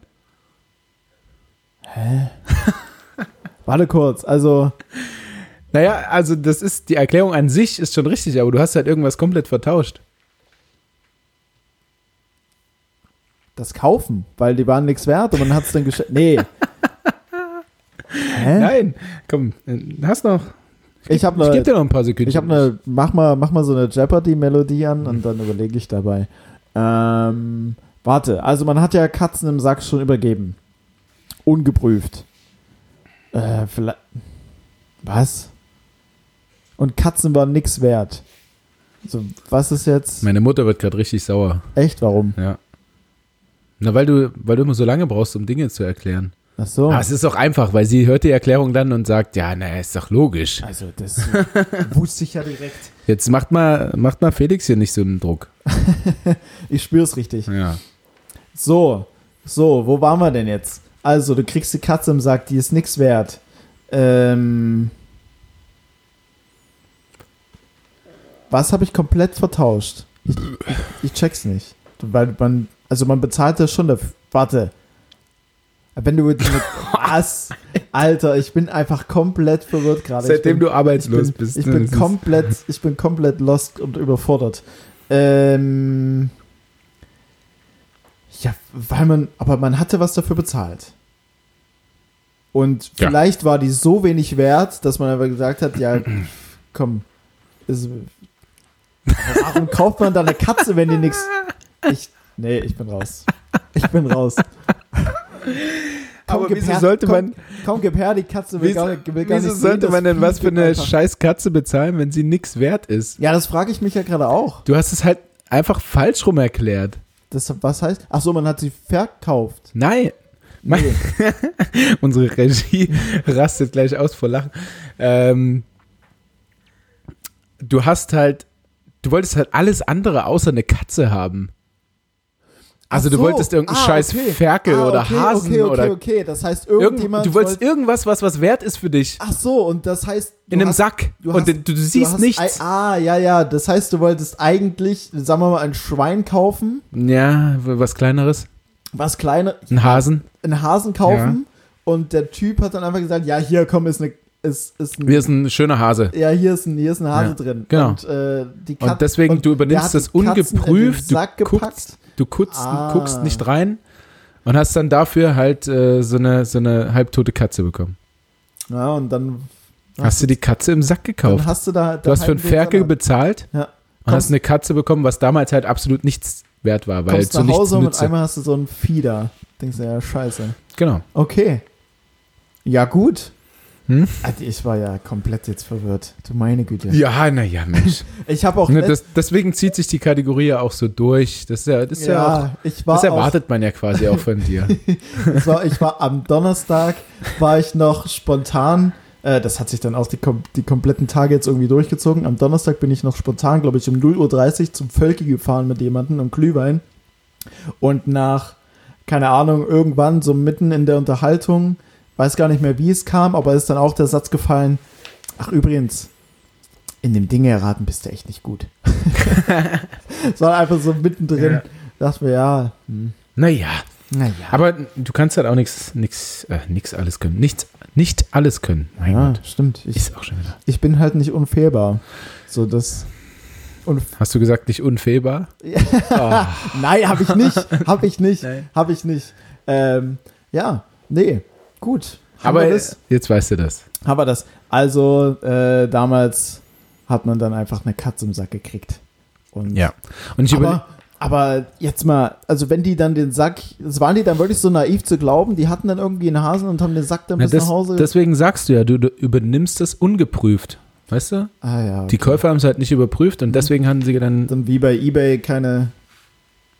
A: warte kurz. Also,
B: Naja, also das ist, die Erklärung an sich ist schon richtig, aber du hast halt irgendwas komplett vertauscht.
A: das Kaufen, weil die waren nichts wert und man hat es dann geschenkt. Nee. Hä?
B: Nein, komm, hast noch.
A: Ich habe
B: Ich gebe
A: eine,
B: dir noch ein paar Sekunden.
A: ich habe eine, mach mal, mach mal so eine Jeopardy-Melodie an und dann überlege ich dabei. Ähm, warte, also man hat ja Katzen im Sack schon übergeben. Ungeprüft. Äh, vielleicht. Was? Und Katzen waren nix wert. So, was ist jetzt?
B: Meine Mutter wird gerade richtig sauer.
A: Echt, warum?
B: Ja. Na, weil du, weil du immer so lange brauchst, um Dinge zu erklären.
A: Ach so.
B: Aber es ist doch einfach, weil sie hört die Erklärung dann und sagt, ja, na, ist doch logisch.
A: Also, das wusste ich ja direkt.
B: Jetzt macht mal, macht mal Felix hier nicht so einen Druck.
A: Ich spür's richtig.
B: Ja.
A: So, so, wo waren wir denn jetzt? Also, du kriegst die Katze im Sack, die ist nix wert. Ähm. Was habe ich komplett vertauscht? Ich, ich, ich check's nicht. Weil man, also man bezahlt das schon dafür. Warte. Wenn du mit, was? Alter, ich bin einfach komplett verwirrt gerade. Ich
B: Seitdem
A: bin,
B: du
A: ich
B: arbeitslos
A: bin,
B: bist.
A: Ich
B: ne,
A: bin
B: ist-
A: komplett, ich bin komplett lost und überfordert. Ähm, ja, weil man, aber man hatte was dafür bezahlt. Und
B: Ja.
A: vielleicht war die so wenig wert, dass man aber gesagt hat, ja, komm, ist, warum kauft man da eine Katze, wenn die nichts, ich, nee, ich bin raus. Ich bin raus.
B: Aber
A: gib
B: wieso
A: her,
B: sollte
A: komm,
B: man-
A: Komm, gib her, die Katze will
B: Wieso,
A: gar will gar
B: wieso
A: nicht
B: sollte
A: sehen,
B: man denn was für eine scheiß Katze bezahlen, wenn sie nichts wert ist?
A: Ja, das frage ich mich ja gerade auch.
B: Du hast es halt einfach falsch rum erklärt.
A: Das, was heißt? Ach so, man hat sie verkauft.
B: Nein.
A: Nee.
B: Unsere Regie rastet gleich aus vor Lachen. Ähm, du hast halt, du wolltest halt alles andere außer eine Katze haben. Also
A: Ach
B: du
A: so.
B: wolltest irgendeinen
A: Ah,
B: scheiß
A: okay.
B: Ferkel
A: Ah,
B: oder
A: okay,
B: Hasen
A: okay, okay,
B: oder
A: okay. Das heißt,
B: irgend,
A: irgendjemand.
B: du wolltest
A: wollte-
B: irgendwas, was was wert ist für dich.
A: Ach so, und das heißt. du
B: in einem
A: hast-
B: Sack.
A: du
B: Und
A: hast-
B: du, du siehst
A: hast
B: nichts.
A: Ah, ja, ja. Das heißt, du wolltest eigentlich, sagen wir mal, ein Schwein kaufen,
B: Ja, was kleineres.
A: was kleine,
B: Ein Hasen.
A: einen Hasen kaufen. Und der Typ hat dann einfach gesagt: Ja, hier, komm, ist eine. Ist, ist ein,
B: Hier ist ein schöner Hase.
A: ja, hier ist ein, hier ist ein Hase
B: Ja,
A: drin.
B: genau.
A: Und, äh, Kat-
B: Und deswegen,
A: und
B: du übernimmst das ungeprüft, du guckst, du guckst,
A: Ah.
B: guckst nicht rein und hast dann dafür halt äh, so, eine, so eine halbtote Katze bekommen.
A: Ja, und dann.
B: Hast du die Katze im Sack
A: dann
B: gekauft?
A: hast du da.
B: Du hast für einen Ferkel bezahlt
A: Ja.
B: und
A: Kommst-
B: hast eine Katze bekommen, was damals halt absolut nichts wert war, weil
A: kommst
B: zu
A: nach Hause und einmal hast du so ein da. Denkst du, ja, scheiße.
B: Genau.
A: Okay. Ja, gut.
B: Hm?
A: Also Ich war ja komplett jetzt verwirrt. Du meine Güte.
B: Ja, naja, Mensch.
A: Ich habe auch.
B: ne, das, deswegen zieht sich die Kategorie ja auch so durch. Das ist ja, das ist ja, auch,
A: ja, ich war
B: das
A: auch,
B: erwartet man ja quasi auch von dir.
A: ich war, ich war am Donnerstag, war ich noch spontan, äh, das hat sich dann auch die, die kompletten Tage jetzt irgendwie durchgezogen. Am Donnerstag bin ich noch spontan, glaube ich, um 0.30 Uhr zum Völki gefahren mit jemandem und Glühwein. Und nach, keine Ahnung, irgendwann so mitten in der Unterhaltung, weiß gar nicht mehr, wie es kam, aber ist dann auch der Satz gefallen, ach übrigens, in dem Ding erraten bist du echt nicht gut. War einfach so mittendrin.
B: Ja.
A: Dachte mir, ja, hm,
B: naja,
A: naja.
B: aber du kannst halt auch nichts, nichts, äh, nichts alles können. Nichts, Nicht alles können. Mein
A: ja,
B: Gott.
A: stimmt. Ich,
B: Ist auch schon wieder.
A: ich bin halt nicht unfehlbar. So das. Und
B: Hast du gesagt, nicht unfehlbar? Ah.
A: Nein, habe ich nicht. Habe ich nicht. Habe ich nicht. Ähm, ja, nee, gut. Haben
B: Aber
A: das?
B: jetzt weißt du das.
A: Haben wir das. Also, äh, damals hat man dann einfach eine Katze im Sack gekriegt. Und
B: Ja. Und ich
A: aber, aber jetzt mal, also wenn die dann den Sack, das waren die dann wirklich so naiv zu glauben, die hatten dann irgendwie einen Hasen und haben den Sack dann
B: Na,
A: bis
B: das,
A: nach Hause.
B: deswegen sagst du ja, du, du übernimmst das ungeprüft. Weißt du?
A: ah ja.
B: Die Käufer haben es halt nicht überprüft und deswegen haben sie dann.
A: Dann wie bei Ebay keine,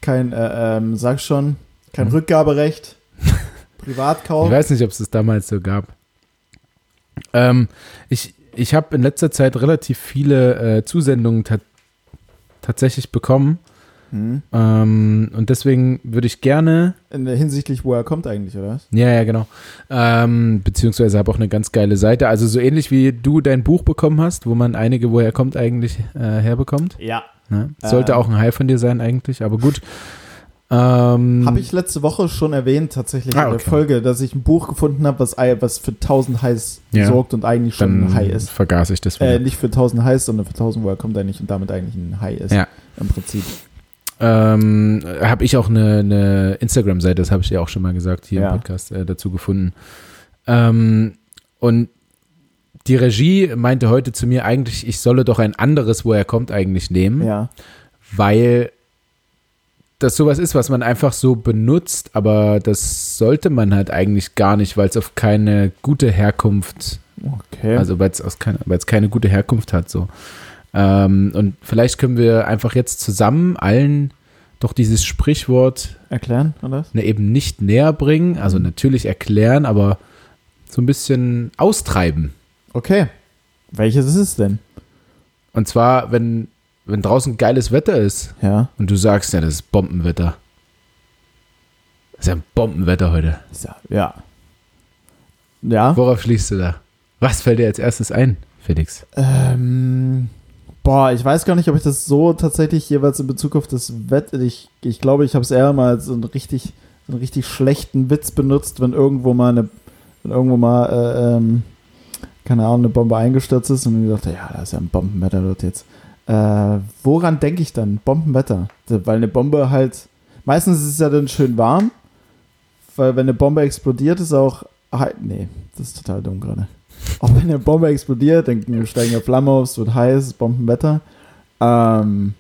A: kein, äh, ähm, sag schon, kein
B: Mhm.
A: Rückgaberecht.
B: Ich
A: Privatkauf.
B: weiß nicht, ob es das damals so gab. Ähm, ich ich habe in letzter Zeit relativ viele äh, Zusendungen ta tatsächlich bekommen.
A: Hm.
B: Ähm, und deswegen würde ich gerne.
A: In der hinsichtlich, wo er kommt eigentlich, oder was?
B: Ja, ja, genau. Ähm, beziehungsweise habe auch eine ganz geile Seite. Also so ähnlich wie du dein Buch bekommen hast, wo man einige, woher kommt, eigentlich äh, herbekommt.
A: Ja.
B: Ne? Sollte
A: Ähm.
B: auch ein High von dir sein eigentlich, aber gut. Ähm,
A: Habe ich letzte Woche schon erwähnt, tatsächlich
B: Ah,
A: in der
B: okay.
A: Folge, dass ich ein Buch gefunden habe, was, was für 1000 Highs
B: Ja.
A: sorgt und eigentlich schon ein High ist.
B: vergaß ich das wieder.
A: Äh, nicht für 1000 Highs, sondern für 1000, wo er kommt eigentlich und damit eigentlich ein High ist.
B: Ja.
A: Im Prinzip.
B: ähm, habe ich auch eine, eine Instagram-Seite, das habe ich ja auch schon mal gesagt hier
A: Ja.
B: im Podcast äh, dazu gefunden. Ähm, und die Regie meinte heute zu mir eigentlich, ich solle doch ein anderes, wo er kommt, eigentlich nehmen,
A: Ja.
B: weil das sowas ist, was man einfach so benutzt, aber das sollte man halt eigentlich gar nicht, weil es auf keine gute Herkunft
A: Okay.
B: also weil es keine, keine gute Herkunft hat so. Ähm, und vielleicht können wir einfach jetzt zusammen allen doch dieses Sprichwort
A: Erklären, oder?
B: ne, eben nicht näher bringen, also natürlich erklären, aber so ein bisschen austreiben.
A: Okay. Welches ist es denn?
B: Und zwar, wenn, wenn draußen geiles Wetter ist
A: Ja.
B: und du sagst, ja, das ist Bombenwetter. Das ist ja ein Bombenwetter heute.
A: Ja. Ja.
B: Worauf schließt du da? Was fällt dir als erstes ein, Felix?
A: Ähm, boah, ich weiß gar nicht, ob ich das so tatsächlich jeweils in Bezug auf das Wetter. Ich, ich glaube, ich habe es eher mal als so einen richtig, so einen richtig schlechten Witz benutzt, wenn irgendwo mal eine, wenn irgendwo mal, äh, ähm, keine Ahnung, eine Bombe eingestürzt ist und ich dachte, ja, da ist ja ein Bombenwetter dort jetzt. Äh, woran denke ich dann? Bombenwetter. Weil eine Bombe halt, meistens ist es ja dann schön warm, weil wenn eine Bombe explodiert, ist auch, hei- nee, das ist total dumm gerade. Auch wenn eine Bombe explodiert, dann steigen ja Flammen auf, es wird heiß, Bombenwetter. Ähm,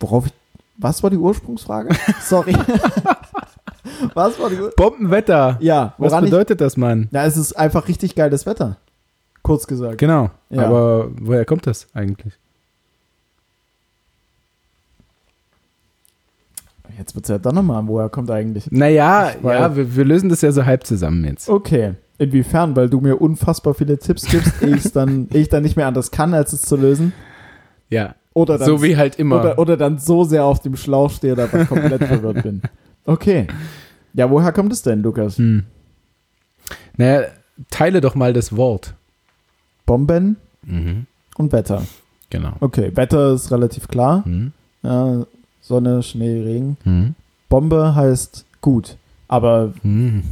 A: worauf ich, was war die Ursprungsfrage? Sorry. was war die Ur
B: Bombenwetter!
A: Ja,
B: Was
A: woran ich,
B: bedeutet das, Mann?
A: ja, es ist einfach richtig geiles Wetter. Kurz gesagt.
B: Genau.
A: Ja.
B: Aber woher kommt das eigentlich?
A: Jetzt wird es ja dann nochmal, woher kommt eigentlich?
B: Naja,
A: Ich
B: ja, wir, wir lösen das ja so halb zusammen jetzt.
A: Okay. Inwiefern? Weil du mir unfassbar viele Tipps gibst, ich's dann, ich dann nicht mehr anders kann, als es zu lösen.
B: Ja,
A: Oder dann,
B: so wie halt immer.
A: oder, oder dann so sehr auf dem Schlauch stehe, dass ich komplett verwirrt bin. Okay. Ja, woher kommt es denn, Lukas?
B: hm. Naja, teile doch mal das Wort.
A: Bomben
B: Mhm.
A: und Wetter.
B: Genau.
A: Okay, Wetter ist relativ klar.
B: Mhm.
A: Ja, Sonne, Schnee, Regen.
B: Mhm.
A: Bombe heißt gut, aber
B: Mhm.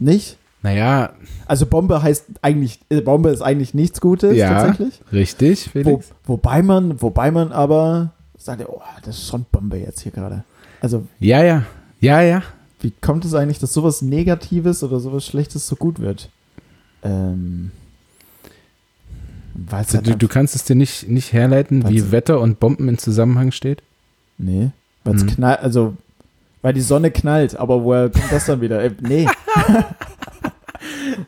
A: nicht.
B: Naja,
A: Also Bombe heißt eigentlich, äh, Bombe ist eigentlich nichts Gutes
B: Ja.
A: tatsächlich.
B: richtig,
A: Wo, wobei man, wobei man aber sagt, oh, das ist schon Bombe jetzt hier gerade. Also
B: Ja, ja. Ja, ja.
A: wie kommt es eigentlich, dass sowas Negatives oder sowas Schlechtes so gut wird? Ähm,
B: Also,
A: halt
B: du, du kannst es dir nicht, nicht herleiten, wie Wetter und Bomben in Zusammenhang steht?
A: Nee, weil es
B: Mhm.
A: knallt, also, weil die Sonne knallt, aber woher kommt das dann wieder? Äh, nee,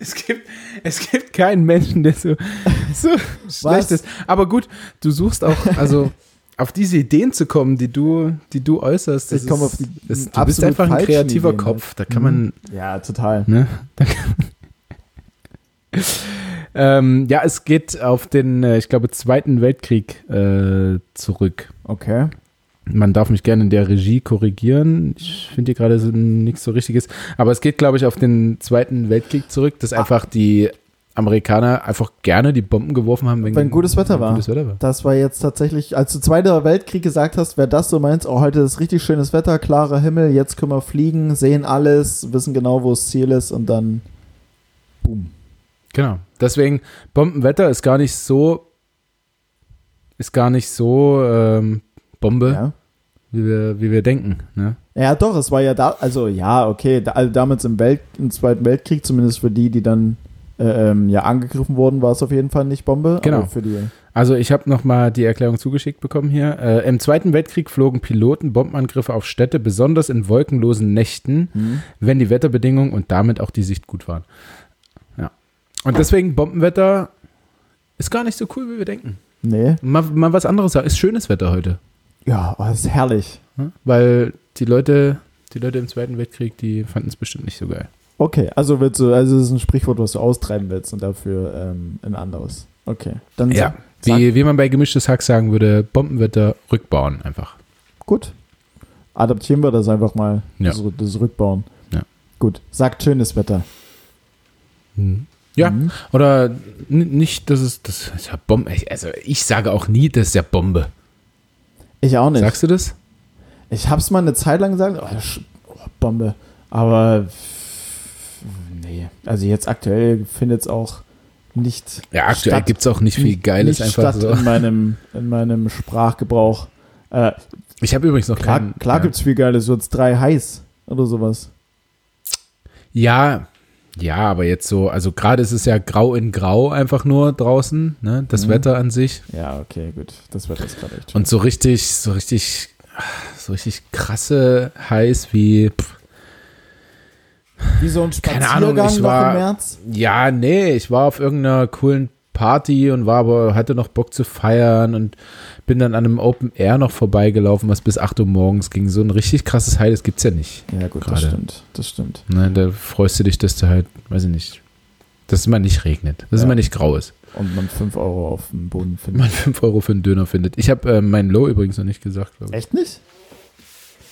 B: Es gibt, es gibt keinen Menschen, der so, so schlecht ist. Aber gut, du suchst auch, also auf diese Ideen zu kommen, die du, die du äußerst. Das
A: Ich komme
B: ist-
A: auf die
B: das, du bist einfach ein kreativer
A: Ideen,
B: Kopf. Da kann
A: Mhm.
B: man,
A: ja, total.
B: ne? Man ähm, ja, es geht auf den, äh, ich glaube, Zweiten Weltkrieg äh, zurück.
A: Okay.
B: Man darf mich gerne in der Regie korrigieren. Ich finde hier gerade so nichts so Richtiges. Aber es geht, glaube ich, auf den Zweiten Weltkrieg zurück, dass einfach die Amerikaner einfach gerne die Bomben geworfen haben, wenn,
A: Wenn gutes Wetter war.
B: Gutes Wetter war.
A: Das war jetzt tatsächlich, als du Zweiter Weltkrieg gesagt hast, wäre das so meinst, oh, heute ist richtig schönes Wetter, klarer Himmel, jetzt können wir fliegen, sehen alles, wissen genau, wo das Ziel ist und dann boom.
B: Genau. Deswegen, Bombenwetter ist gar nicht so, ist gar nicht so ähm, Bombe,
A: Ja.
B: wie, wir, wie wir denken. Ne?
A: Ja, doch, es war ja da, also ja, okay, da, also damals im, Welt, im Zweiten Weltkrieg, zumindest für die, die dann äh, ähm, ja angegriffen wurden, war es auf jeden Fall nicht Bombe.
B: Genau.
A: Für die,
B: Also ich habe nochmal die Erklärung zugeschickt bekommen hier. Äh, Im Zweiten Weltkrieg flogen Piloten Bombenangriffe auf Städte, besonders in wolkenlosen Nächten,
A: hm,
B: wenn die Wetterbedingungen und damit auch die Sicht gut waren. Ja. Und deswegen Bombenwetter ist gar nicht so cool, wie wir denken.
A: nee,
B: Mal, mal was anderes sagen. Ist schönes Wetter heute.
A: Ja, das ist herrlich.
B: Ne? Weil die Leute, die Leute im Zweiten Weltkrieg, die fanden es bestimmt nicht so geil.
A: Okay, also willst du, also es ist ein Sprichwort, was du austreiben willst und dafür ähm, ein anderes. Okay, dann
B: Ja.
A: sag,
B: Wie, wie man bei gemischtes Hack sagen würde, Bombenwetter rückbauen einfach.
A: gut. Adaptieren wir das einfach mal,
B: Ja.
A: das, das Rückbauen.
B: Ja.
A: Gut, sagt schönes Wetter.
B: Ja,
A: Mhm.
B: oder nicht, dass es das ist ja Bombe. Also ich sage auch nie, das ist ja Bombe.
A: Ich auch nicht.
B: Sagst du das?
A: Ich hab's mal eine Zeit lang gesagt, oh, oh, Bombe. Aber nee, also jetzt aktuell findet es auch nicht.
B: Ja, aktuell gibt es auch nicht viel Geiles
A: nicht
B: einfach
A: statt
B: so.
A: in meinem, in meinem Sprachgebrauch. Äh,
B: Ich habe übrigens noch
A: klar
B: keinen.
A: klar
B: ja.
A: gibt's viel Geiles, so jetzt drei heiß oder sowas.
B: Ja, ja, aber jetzt so, also gerade ist es ja grau in grau einfach nur draußen, ne? Das
A: Mhm.
B: Wetter an sich.
A: Ja, okay, gut. Das wird jetzt gerade echt schön.
B: Und so richtig, so richtig, so richtig krasse heiß wie. Pff,
A: Wie so ein
B: keine Ahnung, ich
A: noch
B: war-
A: im März?
B: Ja, nee, ich war auf irgendeiner coolen Party und war aber, hatte noch Bock zu feiern und bin dann an einem Open Air noch vorbeigelaufen, was bis 8 Uhr morgens ging. So ein richtig krasses High, das gibt's ja nicht.
A: Ja, gut, das
B: Gerade.
A: stimmt. Das stimmt.
B: Ne, da freust du dich, dass du halt, weiß ich nicht, dass es mal nicht regnet, dass es
A: Ja.
B: mal nicht grau ist.
A: Und man 5 Euro auf dem Boden findet.
B: Man 5 Euro für einen Döner findet. Ich habe äh, mein Low übrigens noch nicht gesagt, glaube ich.
A: Echt nicht?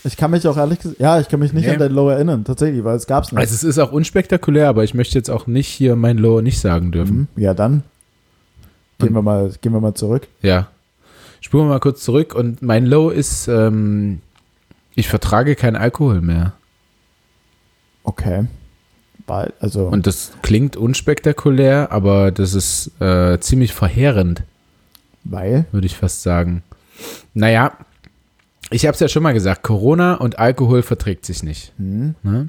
A: Ich kann mich auch ehrlich gesagt, ja, ich kann mich nicht
B: Nee.
A: an dein Low erinnern, tatsächlich, weil es gab's nicht.
B: Also es ist auch unspektakulär, aber ich möchte jetzt auch nicht hier mein Low nicht sagen dürfen.
A: Mhm. Ja, dann gehen
B: Und-
A: wir mal, gehen wir mal zurück.
B: Ja. Spuren wir mal kurz zurück und mein Low ist, ähm, ich vertrage keinen Alkohol mehr.
A: Okay. Weil, also,
B: Und das klingt unspektakulär, aber das ist äh, ziemlich verheerend,
A: weil,
B: würde ich fast sagen. Naja, ich habe es ja schon mal gesagt, Corona und Alkohol verträgt sich nicht.
A: hm,
B: Ne?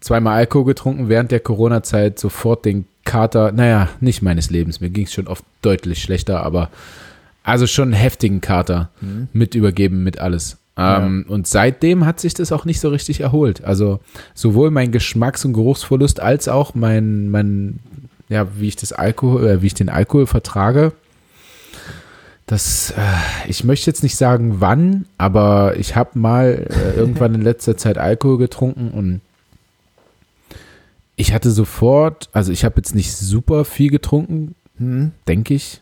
B: Zweimal Alkohol getrunken während der Corona-Zeit, sofort den Kater, naja, nicht meines Lebens, mir ging es schon oft deutlich schlechter, aber also schon einen heftigen Kater
A: hm.
B: mit übergeben, mit alles. Ähm, Und seitdem hat sich das auch nicht so richtig erholt. Also sowohl mein Geschmacks- und Geruchsverlust als auch mein, mein ja, wie ich das Alkohol, äh, wie ich den Alkohol vertrage. Das, äh, ich möchte jetzt nicht sagen wann, aber ich habe mal äh, irgendwann in letzter Zeit Alkohol getrunken und ich hatte sofort, also ich habe jetzt nicht super viel getrunken,
A: Hm.
B: denke ich.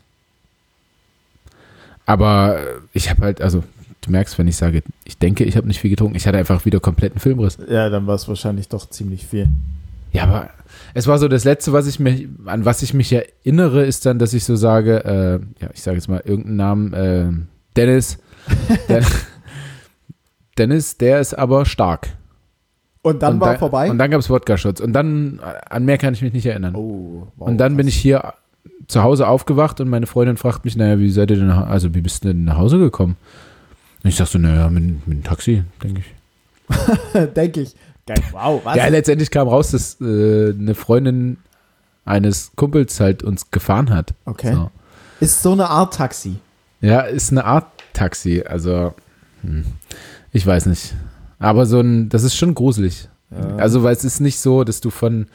B: Aber äh, ich habe halt, also du merkst, wenn ich sage, ich denke, ich habe nicht viel getrunken, ich hatte einfach wieder kompletten Filmriss.
A: Ja, dann war es wahrscheinlich doch ziemlich viel.
B: Ja, aber es war so das Letzte, was ich mich, an was ich mich erinnere, ist dann, dass ich so sage, äh, ja, ich sage jetzt mal irgendeinen Namen, äh, Dennis. Der, Dennis, der ist aber stark.
A: Und dann
B: und
A: war
B: da-
A: vorbei?
B: Und dann gab es Wodka-Shots. Und dann, äh, an mehr kann ich mich nicht erinnern.
A: oh, wow,
B: und dann bin
A: krass.
B: ich hier zu Hause aufgewacht und meine Freundin fragt mich, naja, wie seid ihr denn, also wie bist du denn nach Hause gekommen? Und ich sag so, naja, mit, mit dem Taxi, denke ich.
A: Denke ich. Geil, wow, was?
B: Ja, letztendlich kam raus, dass äh, eine Freundin eines Kumpels halt uns gefahren hat.
A: Okay.
B: So.
A: Ist so eine Art Taxi.
B: Ja, ist eine Art Taxi, also hm, ich weiß nicht. Aber so ein, das ist schon gruselig.
A: Ja.
B: Also, weil es ist nicht so, dass du von,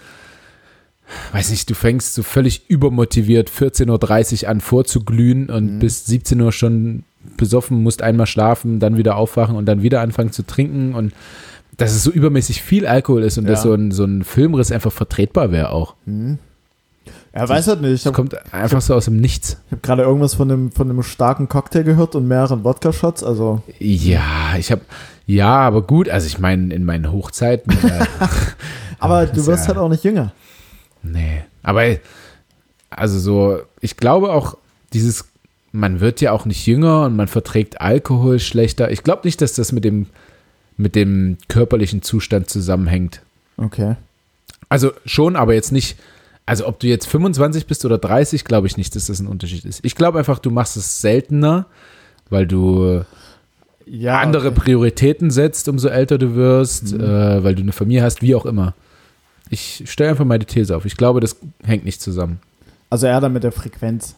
B: weiß nicht, du fängst so völlig übermotiviert 14.30 Uhr an vorzuglühen und
A: Mhm.
B: bis 17 Uhr schon besoffen, musst einmal schlafen, dann wieder aufwachen und dann wieder anfangen zu trinken und dass es so übermäßig viel Alkohol ist und
A: Ja.
B: dass so ein, so ein Filmriss einfach vertretbar wäre auch.
A: Hm. Ja, weiß halt nicht. Ich
B: Das
A: habe
B: kommt einfach so aus dem Nichts.
A: hab gerade irgendwas von einem, von einem starken Cocktail gehört und mehreren Wodka-Shots. Also,
B: Ja, ich habe, ja, aber gut, also ich meine, in meinen Hochzeiten. äh,
A: aber du wirst
B: ja-
A: halt auch nicht jünger.
B: Nee, aber also so, ich glaube auch, dieses, man wird ja auch nicht jünger und man verträgt Alkohol schlechter. Ich glaube nicht, dass das mit dem, mit dem körperlichen Zustand zusammenhängt.
A: Okay.
B: Also schon, aber jetzt nicht, Also ob du jetzt 25 bist oder 30, glaube ich nicht, dass das ein Unterschied ist. Ich glaube einfach, du machst es seltener, weil du
A: Ja,
B: andere
A: okay.
B: Prioritäten setzt, umso älter du wirst,
A: Mhm.
B: äh, weil du eine Familie hast, wie auch immer. Ich stelle einfach meine These auf. Ich glaube, das hängt nicht zusammen.
A: Also eher dann mit der Frequenz.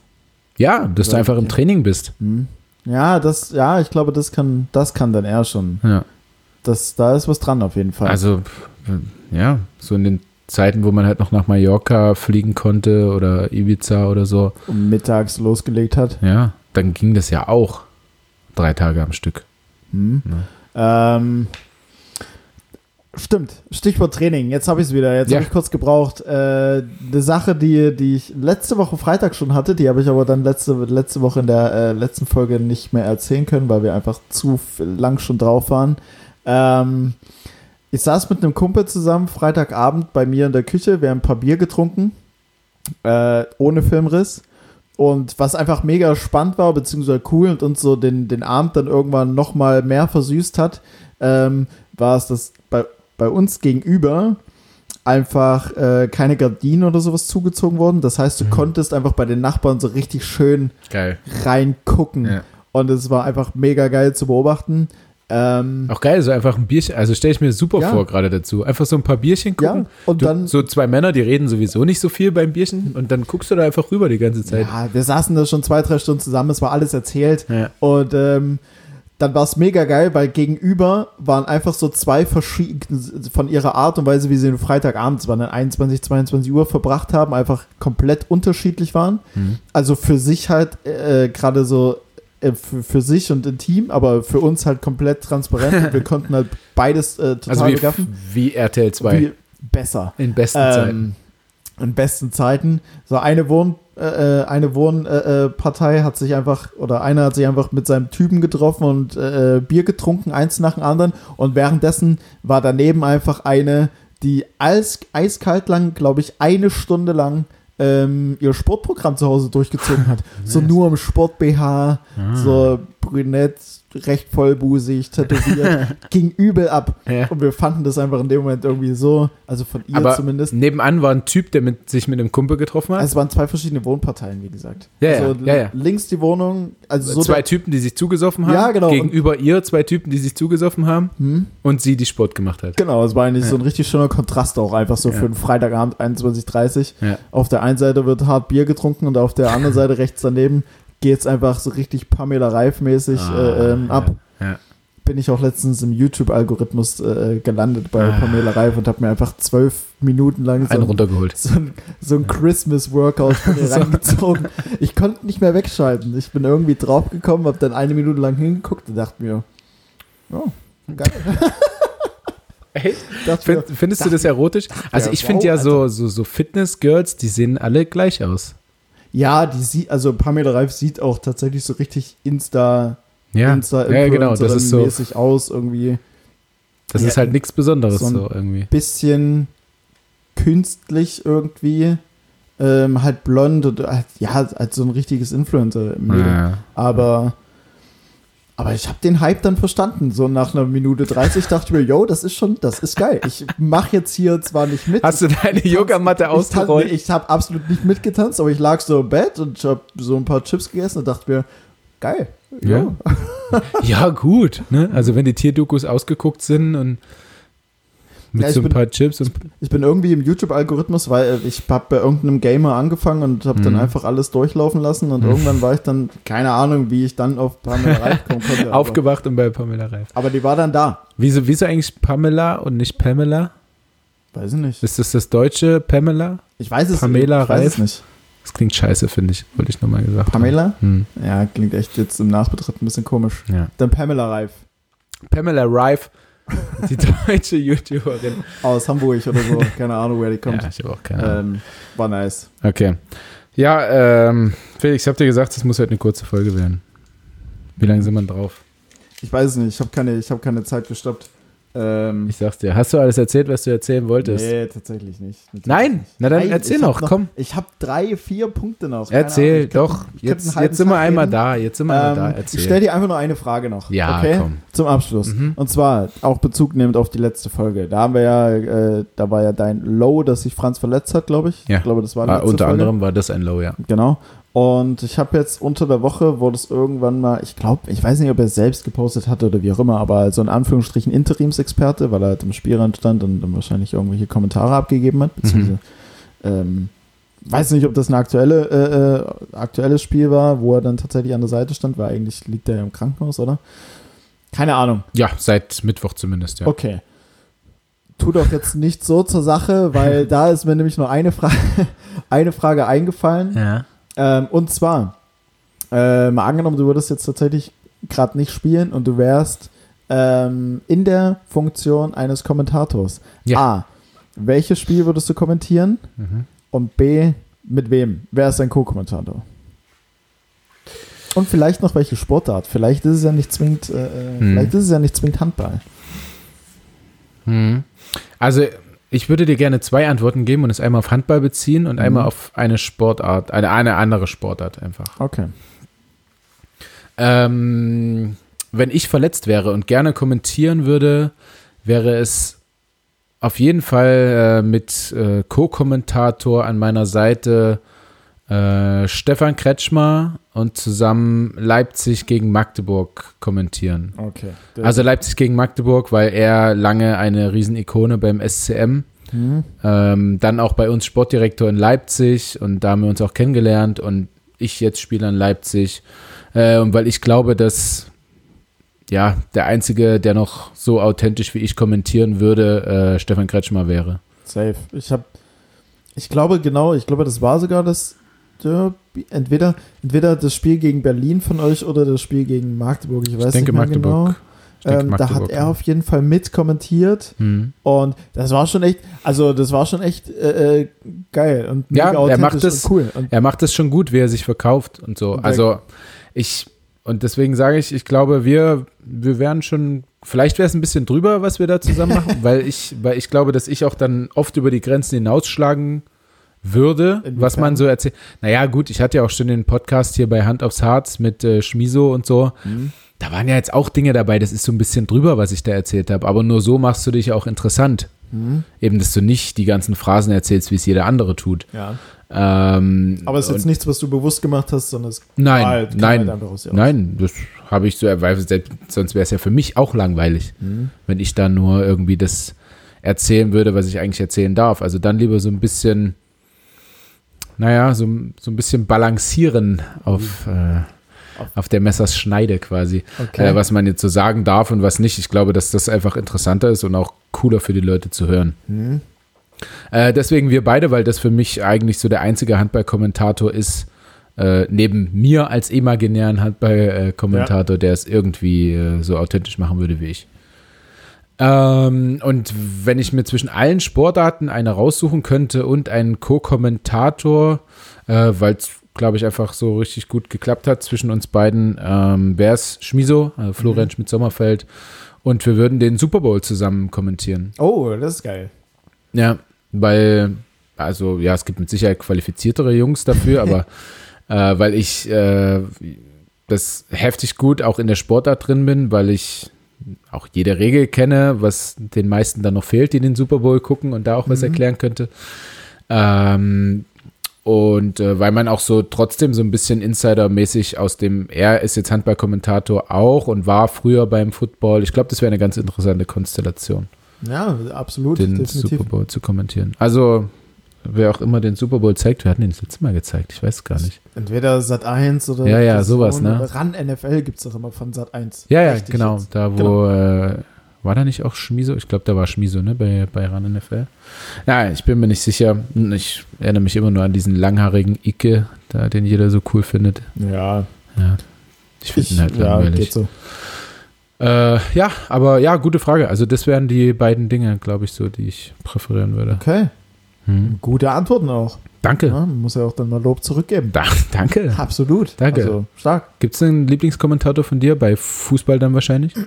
B: Ja, dass du einfach im. Training bist.
A: Hm. Ja, das, ja, ich glaube, das kann, das kann dann eher schon.
B: Ja.
A: Das, da ist was dran auf jeden Fall.
B: Also, pf, ja, so in den Zeiten, wo man halt noch nach Mallorca fliegen konnte oder Ibiza oder so,
A: um mittags losgelegt hat.
B: ja, dann ging das ja auch drei Tage am Stück.
A: Hm.
B: Ja.
A: Ähm, stimmt. Stichwort Training. Jetzt habe ich es wieder. Jetzt
B: Ja.
A: habe ich kurz gebraucht. Äh, eine Sache, die, die ich letzte Woche Freitag schon hatte, die habe ich aber dann letzte, letzte Woche in der äh, letzten Folge nicht mehr erzählen können, weil wir einfach zu lang schon drauf waren. Ähm, ich saß mit einem Kumpel zusammen Freitagabend bei mir in der Küche. Wir haben ein paar Bier getrunken. Äh, ohne Filmriss. Und was einfach mega spannend war, beziehungsweise cool und uns so den, den Abend dann irgendwann noch mal mehr versüßt hat, ähm, war es, dass bei, bei uns gegenüber einfach äh, keine Gardinen oder sowas zugezogen wurden. Das heißt, du
B: Mhm.
A: konntest einfach bei den Nachbarn so richtig schön
B: Geil.
A: reingucken.
B: Ja.
A: Und es war einfach mega geil zu beobachten. Ähm,
B: Auch geil, so einfach ein Bierchen, also stelle ich mir super
A: Ja.
B: vor gerade dazu. Einfach so ein paar Bierchen
A: ja,
B: gucken.
A: und
B: Du,
A: dann
B: so zwei Männer, die reden sowieso nicht so viel beim Bierchen und dann guckst du da einfach rüber die ganze Zeit.
A: Ja, wir saßen da schon zwei, drei Stunden zusammen, es war alles erzählt.
B: Ja.
A: Und ähm, dann war es mega geil, weil gegenüber waren einfach so zwei verschiedene von ihrer Art und Weise, wie sie den Freitagabend, waren dann 21, 22 Uhr verbracht haben, einfach komplett unterschiedlich waren.
B: Mhm.
A: Also für sich halt äh, gerade so äh, für, für sich und intim, aber für uns halt komplett transparent. und wir konnten halt beides äh, total
B: Also wie,
A: begaffen.
B: wie RTL 2
A: Wie besser.
B: in besten Zeiten.
A: In besten Zeiten. So eine Wohn, äh, äh, eine Wohnpartei äh, Partei hat sich einfach, oder einer hat sich einfach mit seinem Typen getroffen und äh, Bier getrunken, eins nach dem anderen. Und währenddessen war daneben einfach eine, die als, eiskalt lang, glaube ich, eine Stunde lang ähm, ihr Sportprogramm zu Hause durchgezogen hat. So nur im Sport-BH,
B: Ah.
A: so brünett, recht vollbusig, tätowiert, ging übel ab.
B: Ja.
A: Und wir fanden das einfach in dem Moment irgendwie so, also von ihr
B: Aber
A: zumindest.
B: nebenan war ein Typ, der mit, sich mit einem Kumpel getroffen hat.
A: Also es waren zwei verschiedene Wohnparteien, wie gesagt.
B: Ja,
A: also
B: ja, ja.
A: links die Wohnung, also so
B: zwei Typen, die sich zugesoffen haben.
A: Ja, genau.
B: Gegenüber ihr zwei Typen, die sich zugesoffen haben.
A: hm?
B: Und sie, die Sport gemacht hat.
A: Genau, es war eigentlich so ein richtig schöner Kontrast auch einfach so für einen Freitagabend 21.30
B: Ja.
A: Auf der einen Seite wird hart Bier getrunken und auf der anderen Seite rechts daneben geht's einfach so richtig Pamela Reif-mäßig äh, ähm,
B: Ah,
A: ab.
B: Ja.
A: Bin ich auch letztens im YouTube-Algorithmus äh, gelandet bei
B: Ah.
A: Pamela Reif und habe mir einfach zwölf Minuten lang so
B: Einen
A: ein
B: runtergeholt.
A: so ein, so ein Christmas-Workout von mir
B: So.
A: reingezogen. Ich konnte nicht mehr wegschalten. Ich bin irgendwie draufgekommen, habe dann eine Minute lang hingeguckt und dachte mir, oh, geil.
B: Echt? Find, findest du das erotisch? Also
A: Ja,
B: ich finde ja so, so, so Fitness-Girls, die sehen alle gleich aus.
A: Ja, die sieht, also Pamela Reif sieht auch tatsächlich so richtig Insta,
B: Ja,
A: Insta
B: ja genau. Das ist so,
A: mäßig aus, irgendwie
B: das
A: Ja,
B: ist halt nichts Besonderes
A: so ein-
B: so irgendwie.
A: bisschen künstlich irgendwie. Ähm, halt blond und halt, ja, halt so ein richtiges influencer
B: Ja.
A: Aber, aber ich habe den Hype dann verstanden. So nach einer Minute 30 dachte ich mir, yo, das ist schon, das ist geil. Ich mache jetzt hier zwar nicht mit.
B: Hast du deine
A: Ich
B: Yogamatte
A: ich
B: ausgerollt?
A: nee, Ich habe absolut nicht mitgetanzt, aber ich lag so im Bett und ich habe so ein paar Chips gegessen und dachte mir, geil.
B: Ja. Ja, gut. Ne? Also wenn die Tierdokus ausgeguckt sind und mit
A: Ja, ich
B: so ein
A: bin-
B: paar Chips und
A: Ich bin irgendwie im YouTube-Algorithmus, weil ich habe bei irgendeinem Gamer angefangen und habe dann
B: Mhm.
A: einfach alles durchlaufen lassen und
B: Mhm.
A: irgendwann war ich dann, keine Ahnung, wie ich dann auf Pamela Reif kommen konnte.
B: aufgewacht und bei Pamela Reif.
A: Aber die war dann da.
B: Wieso, wieso eigentlich Pamela und nicht Pamela?
A: Weiß ich nicht.
B: Ist das das deutsche Pamela?
A: Ich weiß es,
B: Pamela
A: ich weiß es
B: Reif?
A: nicht.
B: Das klingt scheiße, finde ich. Wollte ich nochmal gesagt.
A: Pamela?
B: Hm.
A: Ja, klingt echt jetzt im Nachbetritt ein bisschen komisch.
B: Ja.
A: Dann Pamela Reif
B: Pamela Reif, die deutsche YouTuberin.
A: aus Hamburg oder so. Keine Ahnung, wer die kommt.
B: Ja, ich habe auch keine Ahnung.
A: ähm, war nice.
B: Okay. Ja, ähm, Felix, ich habe dir gesagt, das muss halt eine kurze Folge werden. Wie lange sind wir drauf?
A: Ich weiß es nicht, ich habe keine, ich hab keine Zeit gestoppt. Ähm,
B: Ich sag's dir. Hast du alles erzählt, was du erzählen wolltest?
A: nee, tatsächlich nicht. Natürlich
B: Nein?
A: nicht.
B: Na dann
A: Nein,
B: erzähl noch, komm.
A: Ich habe drei, vier Punkte noch. Keine
B: Erzähl,
A: Ahnung,
B: doch.
A: könnte
B: Jetzt, jetzt sind wir einmal da. Jetzt sind wir einmal da.
A: Ähm,
B: Erzähl.
A: ich stelle dir einfach nur eine Frage noch.
B: Ja,
A: okay?
B: komm.
A: Zum Abschluss.
B: Mhm.
A: Und zwar auch Bezug nehmend auf die letzte Folge. Da haben wir ja, äh, da war ja dein Low, dass sich Franz verletzt hat, glaube ich.
B: Ja.
A: Ich glaube, das war letzte
B: unter
A: Folge.
B: anderem war das ein Low, ja.
A: Genau. Und ich habe jetzt unter der Woche, wurde es irgendwann mal, ich glaube, ich weiß nicht, ob er es selbst gepostet hatte oder wie auch immer, aber so in Anführungsstrichen Interimsexperte, weil er halt im Spielrand stand und dann wahrscheinlich irgendwelche Kommentare abgegeben hat, beziehungsweise, ähm, weiß nicht, ob das ein aktuelle, äh, äh, aktuelles Spiel war, wo er dann tatsächlich an der Seite stand, weil eigentlich liegt er ja im Krankenhaus, oder? Keine Ahnung.
B: Ja, seit Mittwoch zumindest, ja.
A: Okay. Tu doch jetzt nicht so zur Sache, weil da ist mir nämlich nur eine Frage, eine Frage eingefallen.
B: Ja.
A: Ähm, und zwar, äh, mal angenommen, du würdest jetzt tatsächlich gerade nicht spielen und du wärst ähm, in der Funktion eines Kommentators.
B: Ja.
A: A. Welches Spiel würdest du kommentieren?
B: Mhm.
A: Und B. Mit wem? Wer ist dein Co-Kommentator? Und vielleicht noch welche Sportart. Vielleicht ist es ja nicht zwingend, äh, äh,
B: Hm.
A: vielleicht ist es ja nicht zwingend Handball.
B: Mhm. Also, ich würde dir gerne zwei Antworten geben und es einmal auf Handball beziehen und
A: Mhm.
B: einmal auf eine Sportart, eine, eine andere Sportart einfach.
A: Okay.
B: Ähm, wenn ich verletzt wäre und gerne kommentieren würde, wäre es auf jeden Fall äh, mit äh, Co-Kommentator an meiner Seite äh, Stefan Kretschmer und zusammen Leipzig gegen Magdeburg kommentieren.
A: Okay.
B: Also Leipzig gegen Magdeburg, weil er lange eine Riesenikone beim SCM,
A: Hm.
B: ähm, dann auch bei uns Sportdirektor in Leipzig und da haben wir uns auch kennengelernt und ich jetzt spiele in Leipzig äh, und weil ich glaube, dass ja der einzige, der noch so authentisch wie ich kommentieren würde, äh, Stefan Kretschmer wäre.
A: Safe. Ich habe, ich glaube genau, ich glaube, das war sogar das Derby. Entweder, entweder das Spiel gegen Berlin von euch oder das Spiel gegen Magdeburg. Ich weiß
B: ich denke
A: nicht mehr
B: Magdeburg.
A: genau.
B: Denke
A: Ähm, da hat er auf jeden Fall mit kommentiert
B: Hm.
A: und das war schon echt, also das war schon echt äh, äh, geil und
B: Ja, er macht es-
A: und cool. Und
B: Er macht es schon gut, wie er sich verkauft und so.
A: Und
B: Also ich und deswegen sage ich, ich glaube, wir wir wären schon vielleicht wäre es ein bisschen drüber, was wir da zusammen machen, weil ich weil ich glaube, dass ich auch dann oft über die Grenzen hinausschlagen würde, was man
A: Inwiefern?
B: so erzählt. Naja, gut, ich hatte ja auch schon den Podcast hier bei Hand aufs Harz mit äh, Schmiso und so.
A: Mhm.
B: Da waren ja jetzt auch Dinge dabei, das ist so ein bisschen drüber, was ich da erzählt habe. Aber nur so machst du dich auch interessant.
A: Mhm.
B: Eben, dass du nicht die ganzen Phrasen erzählst, wie es jeder andere tut.
A: ja.
B: Ähm,
A: Aber es ist jetzt nichts, was du bewusst gemacht hast, sondern es
B: Nein,
A: war halt-
B: nein,
A: halt einfach aus dir raus.
B: nein, das habe ich so erweitert, selbst- sonst wäre es ja für mich auch langweilig,
A: Mhm.
B: wenn ich dann nur irgendwie das erzählen würde, was ich eigentlich erzählen darf. Also dann lieber so ein bisschen, naja, so, so ein bisschen balancieren auf, äh, auf der Messerschneide quasi,
A: Okay.
B: äh, was man jetzt so sagen darf und was nicht. Ich glaube, dass das einfach interessanter ist und auch cooler für die Leute zu hören.
A: Mhm.
B: Äh, deswegen wir beide, weil das für mich eigentlich so der einzige Handballkommentator ist, äh, neben mir als imaginären Handballkommentator, der es irgendwie äh, so authentisch machen würde wie ich. Ähm, und wenn ich mir zwischen allen Sportarten eine raussuchen könnte und einen Co-Kommentator, äh, weil es, glaube ich, einfach so richtig gut geklappt hat zwischen uns beiden, ähm, wäre es Schmiso, also Florian Schmidt-Sommerfeld. Und wir würden den Super Bowl zusammen kommentieren.
A: Oh, das ist geil.
B: Ja, weil, also ja, es gibt mit Sicherheit qualifiziertere Jungs dafür, aber äh, weil ich äh, das heftig gut auch in der Sportart drin bin, weil ich auch jede Regel kenne, was den meisten dann noch fehlt, die den Super Bowl gucken und da auch was
A: Mhm.
B: erklären könnte. Ähm, und äh, weil man auch so trotzdem so ein bisschen Insider-mäßig aus dem, er ist jetzt Handballkommentator auch und war früher beim Football. Ich glaube, das wäre eine ganz interessante Konstellation
A: Ja, absolut.
B: den
A: definitiv.
B: Super Bowl zu kommentieren. Also, wer auch immer den Super Bowl zeigt, wir hatten den das letzte Mal gezeigt, ich weiß gar nicht.
A: Entweder Sat 1 oder
B: Ja, ja, sowas, ne?
A: Ran NFL gibt es doch immer von Sat 1.
B: Ja, ja,
A: Richtig
B: genau,
A: jetzt.
B: da wo,
A: Genau.
B: äh, war da nicht auch Schmiso? Ich glaube, da war Schmiso, ne, bei, bei RAN NFL. Ja, ich bin mir nicht sicher. Ich erinnere mich immer nur an diesen langhaarigen Icke, da, den jeder so cool findet.
A: Ja,
B: Ja, ich finde ihn halt
A: ja,
B: langweilig.
A: geht so.
B: Äh, ja, aber ja, gute Frage. Also das wären die beiden Dinge, glaube ich, so, die ich präferieren würde.
A: Okay,
B: Hm.
A: gute Antworten auch.
B: Danke.
A: Ja, man muss ja auch dann mal Lob zurückgeben.
B: Da, danke.
A: Absolut.
B: Danke.
A: Also, stark.
B: Gibt es einen Lieblingskommentator von dir? Bei Fußball dann wahrscheinlich?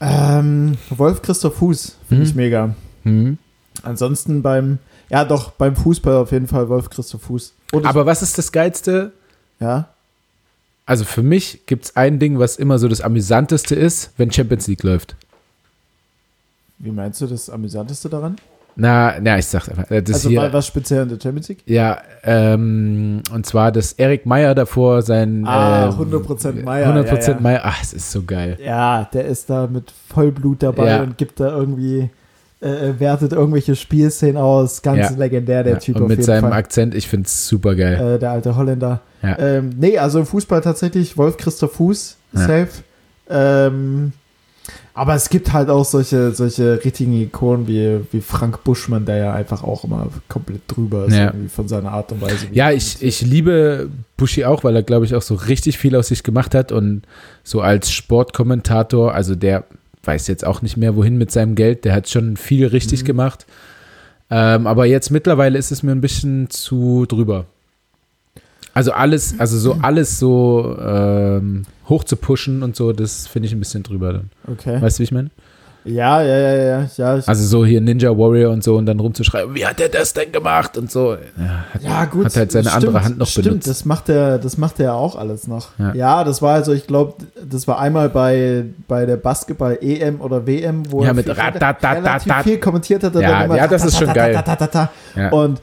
A: Ähm, Wolf Christoph Fuß finde
B: Mhm.
A: ich mega.
B: Mhm.
A: Ansonsten beim, ja doch, beim Fußball auf jeden Fall Wolf Christoph Fuß. Und
B: Aber was ist das Geilste?
A: ja,
B: Also für mich gibt es ein Ding, was immer so das Amüsanteste ist, wenn Champions League läuft.
A: wie meinst du das Amüsanteste daran?
B: Na, na, ich sag's einfach. äh, Das
A: also
B: hier,
A: war was speziell in der Champions League?
B: Ja, ähm, und zwar, dass Erik Meyer davor sein.
A: Ah,
B: ähm,
A: 100% Meyer,
B: 100%
A: ja, ja.
B: Meyer. Ach, es ist so geil.
A: Ja, der ist da mit Vollblut dabei
B: Ja.
A: und gibt da irgendwie, äh, wertet irgendwelche Spielszenen aus. Ganz
B: Ja.
A: legendär, der
B: Ja,
A: Typ
B: und mit seinem
A: Fall.
B: Akzent, ich find's super geil.
A: Äh, der alte Holländer.
B: Ja.
A: Ähm, nee, also im Fußball tatsächlich Wolf Christoph Fuß, safe. Ähm, aber es gibt halt auch solche, solche richtigen Ikonen wie, wie Frank Buschmann, der ja einfach auch immer komplett drüber ist,
B: Ja.
A: irgendwie von seiner Art und Weise.
B: Ja, ich, ich liebe Bushi auch, weil er, glaube ich, auch so richtig viel aus sich gemacht hat und so als Sportkommentator, also der weiß jetzt auch nicht mehr, wohin mit seinem Geld, der hat schon viel richtig
A: Mhm.
B: gemacht. Ähm, aber jetzt mittlerweile ist es mir ein bisschen zu drüber. Also alles, also so alles so ähm, hoch zu pushen und so, das finde ich ein bisschen drüber dann.
A: Okay.
B: Weißt du, wie ich meine?
A: Ja, ja, ja, ja. ja,
B: Also so hier Ninja Warrior und so und dann rumzuschreiben, wie hat der das denn gemacht und so. Ja, hat,
A: ja, gut.
B: hat halt seine
A: stimmt,
B: andere Hand noch
A: stimmt,
B: benutzt.
A: das macht er, das macht er auch alles noch.
B: Ja.
A: Ja, das war also, ich glaube, das war einmal bei, bei der Basketball-EM oder WM, wo
B: Ja,
A: er
B: mit
A: viel, relativ viel kommentiert hat.
B: Ja, ja, das ist schon geil.
A: Und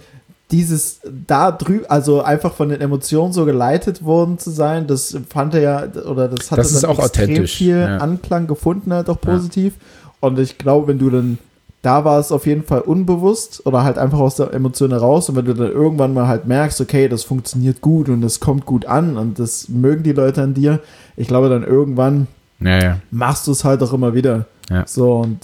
A: dieses da drüben, also einfach von den Emotionen so geleitet worden zu sein, das fand er ja, oder das hat
B: Das ist auch
A: extrem viel
B: ja.
A: Anklang gefunden, halt auch positiv. Und ich glaube, wenn du dann, da war es auf jeden Fall unbewusst oder halt einfach aus der Emotion heraus. Und wenn du dann irgendwann mal halt merkst, okay, das funktioniert gut und das kommt gut an und das mögen die Leute an dir, ich glaube, dann irgendwann
B: Ja, ja.
A: machst du es halt auch immer wieder.
B: Ja.
A: So und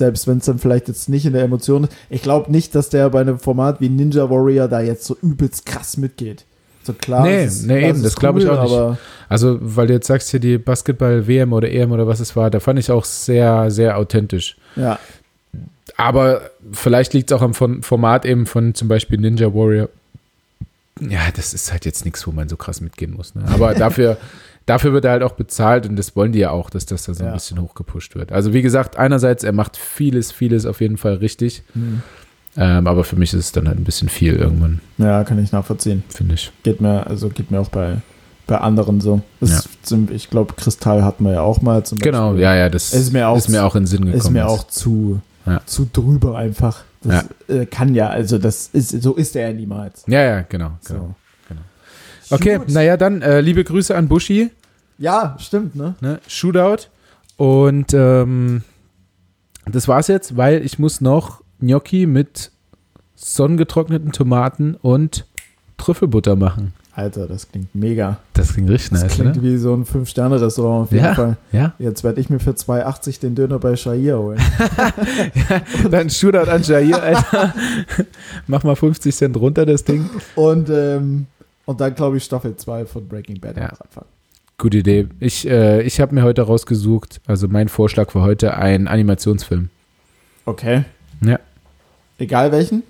A: selbst wenn es dann vielleicht jetzt nicht in der Emotion ist, ich glaube nicht, dass der bei einem Format wie Ninja Warrior da jetzt so übelst krass mitgeht. So klar.
B: Nee,
A: ist-
B: nee, eben, das
A: ist
B: glaub ich auch nicht. Also, weil du jetzt sagst hier die Basketball-WM oder EM oder was es war, da fand ich auch sehr, sehr authentisch.
A: ja,
B: Aber vielleicht liegt es auch am Format eben von zum Beispiel Ninja Warrior. Ja, das ist halt jetzt nichts, wo man so krass mitgehen muss. Ne? Aber dafür, dafür wird er halt auch bezahlt und das wollen die ja auch, dass das da so ein
A: Ja.
B: bisschen hochgepusht wird. Also wie gesagt, einerseits, er macht vieles, vieles auf jeden Fall richtig.
A: Hm.
B: Ähm, aber für mich ist es dann halt ein bisschen viel irgendwann,
A: ja, kann ich nachvollziehen.
B: finde ich.
A: Geht mir, also geht mir auch bei, bei anderen so.
B: Ja.
A: sind, ich glaube, Kristall hatten wir ja auch mal zum
B: Genau,
A: Beispiel.
B: ja, ja, das
A: Ist mir auch-
B: ist mir auch in den Sinn gekommen.
A: Ist mir auch zu,
B: Ja.
A: zu drüber einfach. Das äh, kann ja, also das ist, so ist er ja niemals.
B: Ja, ja, genau.
A: So.
B: genau. Okay,
A: Gut.
B: naja, dann äh, liebe Grüße an Bushi,
A: Ja, stimmt, ne?
B: ne? Shootout. Und ähm, das war's jetzt, weil ich muss noch Gnocchi mit sonnengetrockneten Tomaten und Trüffelbutter machen.
A: Alter, das klingt mega.
B: Das klingt richtig
A: Das
B: nice,
A: klingt
B: oder?
A: wie so ein Fünf-Sterne-Restaurant auf jeden
B: Ja.
A: Fall.
B: Ja,
A: Jetzt werde ich mir für 2,80 den Döner bei Shahir holen.
B: dann Shootout an Jair, Alter. Mach mal 50 Cent runter, das Ding.
A: Und, ähm, und dann, glaube ich, Staffel 2 von Breaking Bad
B: Ja.
A: anfangen.
B: Gute Idee. Ich, äh, ich habe mir heute rausgesucht, also mein Vorschlag für heute, ein Animationsfilm.
A: Okay.
B: Ja.
A: Egal welchen?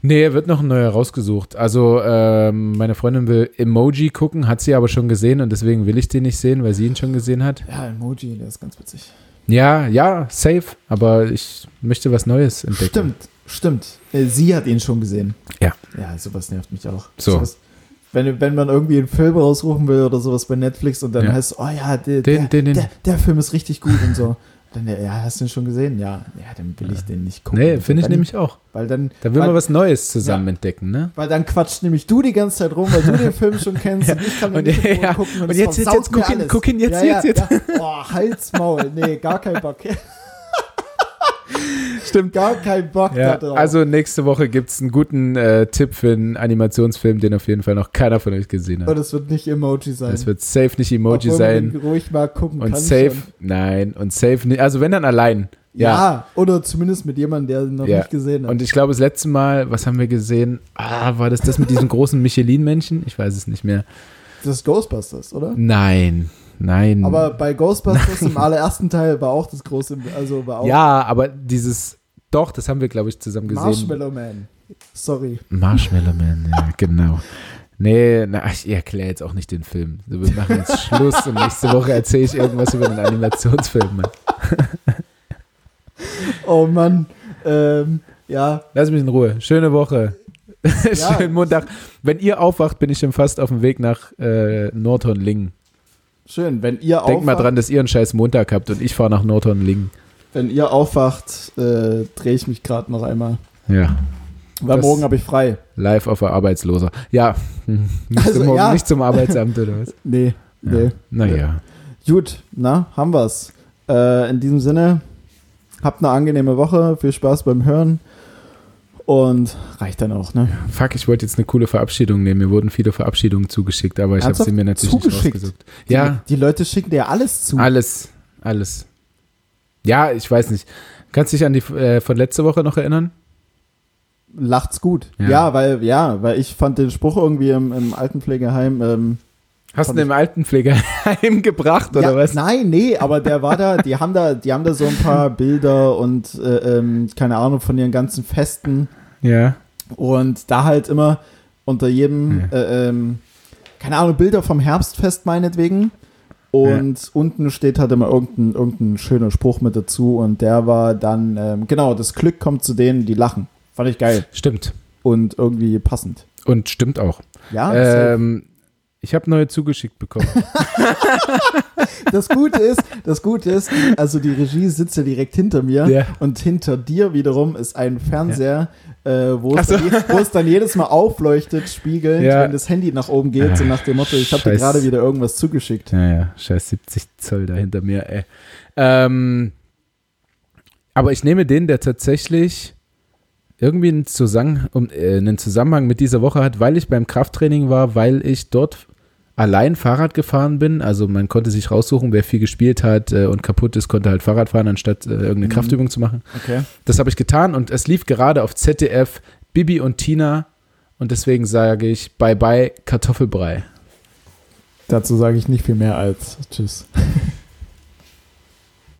B: Nee, wird noch ein neuer rausgesucht. Also, ähm, meine Freundin will Emoji gucken, hat sie aber schon gesehen und deswegen will ich den nicht sehen, weil sie ihn schon gesehen hat.
A: Ja, Emoji, der ist ganz witzig.
B: Ja, ja, safe, aber ich möchte was Neues entdecken.
A: Stimmt, stimmt. Äh, Sie hat ihn schon gesehen.
B: Ja.
A: Ja, sowas nervt mich auch.
B: So.
A: Sowas, wenn, wenn man irgendwie einen Film rausrufen will oder sowas bei Netflix und dann
B: Ja.
A: heißt oh ja, der,
B: Den,
A: der,
B: den, den.
A: Der, der Film ist richtig gut und so. Dann, ja, hast du ihn schon gesehen? Ja, ja, dann will ich den nicht gucken.
B: Nee, finde ich
A: Dann-
B: nämlich auch.
A: Weil dann,
B: Da will
A: weil,
B: man was Neues zusammen entdecken, ne?
A: weil dann quatscht nämlich du die ganze Zeit rum, weil du den Film schon kennst und ich kann
B: Und
A: nicht
B: ja,
A: gucken
B: und
A: es
B: jetzt, jetzt, jetzt, guck ihn, guck ihn jetzt,
A: ja,
B: jetzt,
A: ja, Ja. Oh, Halsmaul. Nee, gar kein Bock.
B: Stimmt.
A: Gar kein Bock
B: Ja,
A: da drauf.
B: also nächste Woche gibt es einen guten äh, Tipp für einen Animationsfilm, den auf jeden Fall noch keiner von euch gesehen hat.
A: und es wird nicht Emoji sein.
B: Es wird safe nicht Emoji
A: Obwohl man
B: sein.
A: den ruhig mal gucken
B: Und
A: kann.
B: safe,
A: schon.
B: nein, und safe nicht. Also wenn dann allein.
A: Ja.
B: Ja.
A: oder zumindest mit jemandem, der ihn noch
B: Ja.
A: nicht gesehen hat.
B: Und ich glaube, das letzte Mal, was haben wir gesehen? Ah, war das das mit diesem großen Michelin-Männchen? Ich weiß es nicht mehr.
A: das ist Ghostbusters, oder?
B: Nein, nein.
A: Aber bei Ghostbusters im allerersten Teil war auch das große, also war auch
B: ja, aber dieses, doch, das haben wir, glaube ich, zusammen gesehen.
A: Marshmallow Man. Sorry.
B: Marshmallow Man, ja, genau. Nee, na, ich erkläre jetzt auch nicht den Film. Wir machen jetzt Schluss und nächste Woche erzähle ich irgendwas über den Animationsfilm. Mann.
A: Oh Mann. Ähm, ja,
B: Lass mich in Ruhe. Schöne Woche.
A: Ja.
B: Schönen Montag. Wenn ihr aufwacht, bin ich schon fast auf dem Weg nach äh, Nordhorn-Lingen.
A: Schön. Wenn ihr
B: Denkt mal dran, dass ihr einen scheiß Montag habt und ich fahre nach Nordhorn-Lingen.
A: wenn ihr aufwacht, äh, drehe ich mich gerade noch einmal.
B: Ja,
A: Weil
B: Das-
A: morgen habe ich frei.
B: live auf der Arbeitsloser. Ja, nicht,
A: Also,
B: zum,
A: ja.
B: nicht zum Arbeitsamt oder was?
A: Nee, nee.
B: Naja.
A: Gut, na, haben wir's. Äh, in diesem Sinne, habt eine angenehme Woche, viel Spaß beim Hören und reicht dann auch, ne?
B: Fuck, ich wollte jetzt eine coole Verabschiedung nehmen. Mir wurden viele Verabschiedungen zugeschickt, aber ich habe sie mir natürlich
A: Zugeschickt?
B: nicht rausgesucht. Ja,
A: Die, die Leute schicken dir alles zu.
B: alles, alles. Ja, ich weiß nicht. Kannst du dich an die äh, von letzter Woche noch erinnern?
A: Lacht's gut.
B: Ja.
A: Ja. weil, ja, weil ich fand den Spruch irgendwie im, im Altenpflegeheim. Ähm,
B: Hast du ihn im Altenpflegeheim gebracht oder
A: ja,
B: was?
A: Nein, nee, aber der war da, die haben da, die haben da so ein paar Bilder und äh, ähm, keine Ahnung von ihren ganzen Festen
B: Ja.
A: und da halt immer unter jedem,
B: Ja.
A: äh, ähm, keine Ahnung, Bilder vom Herbstfest meinetwegen. Und unten steht halt immer irgendein, irgendein schöner Spruch mit dazu und der war dann, ähm, genau, das Glück kommt zu denen, die lachen. Fand ich geil
B: Stimmt.
A: und irgendwie passend.
B: Und stimmt auch.
A: Ja,
B: ähm, ich habe neue zugeschickt bekommen.
A: das Gute ist, das Gute ist, also die Regie sitzt ja direkt hinter mir
B: Ja.
A: und hinter dir wiederum ist ein Fernseher, äh, wo, es
B: so.
A: dann, je- wo es dann jedes Mal aufleuchtet, spiegelnd,
B: Ja.
A: wenn das Handy nach oben geht, so nach dem Motto, ich habe dir gerade wieder irgendwas zugeschickt.
B: Ja, ja, scheiß 70 Zoll da hinter mir, ey. Ähm, aber ich nehme den, der tatsächlich irgendwie einen, äh, einen Zusammenhang mit dieser Woche hat, weil ich beim Krafttraining war, weil ich dort allein Fahrrad gefahren bin. Also man konnte sich raussuchen, wer viel gespielt hat äh, und kaputt ist, konnte halt Fahrrad fahren, anstatt äh, irgendeine
A: Mhm.
B: Kraftübung zu machen.
A: Okay.
B: Das habe ich getan und es lief gerade auf ZDF Bibi und Tina und deswegen sage ich Bye Bye Kartoffelbrei.
A: Dazu sage ich nicht viel mehr als Tschüss.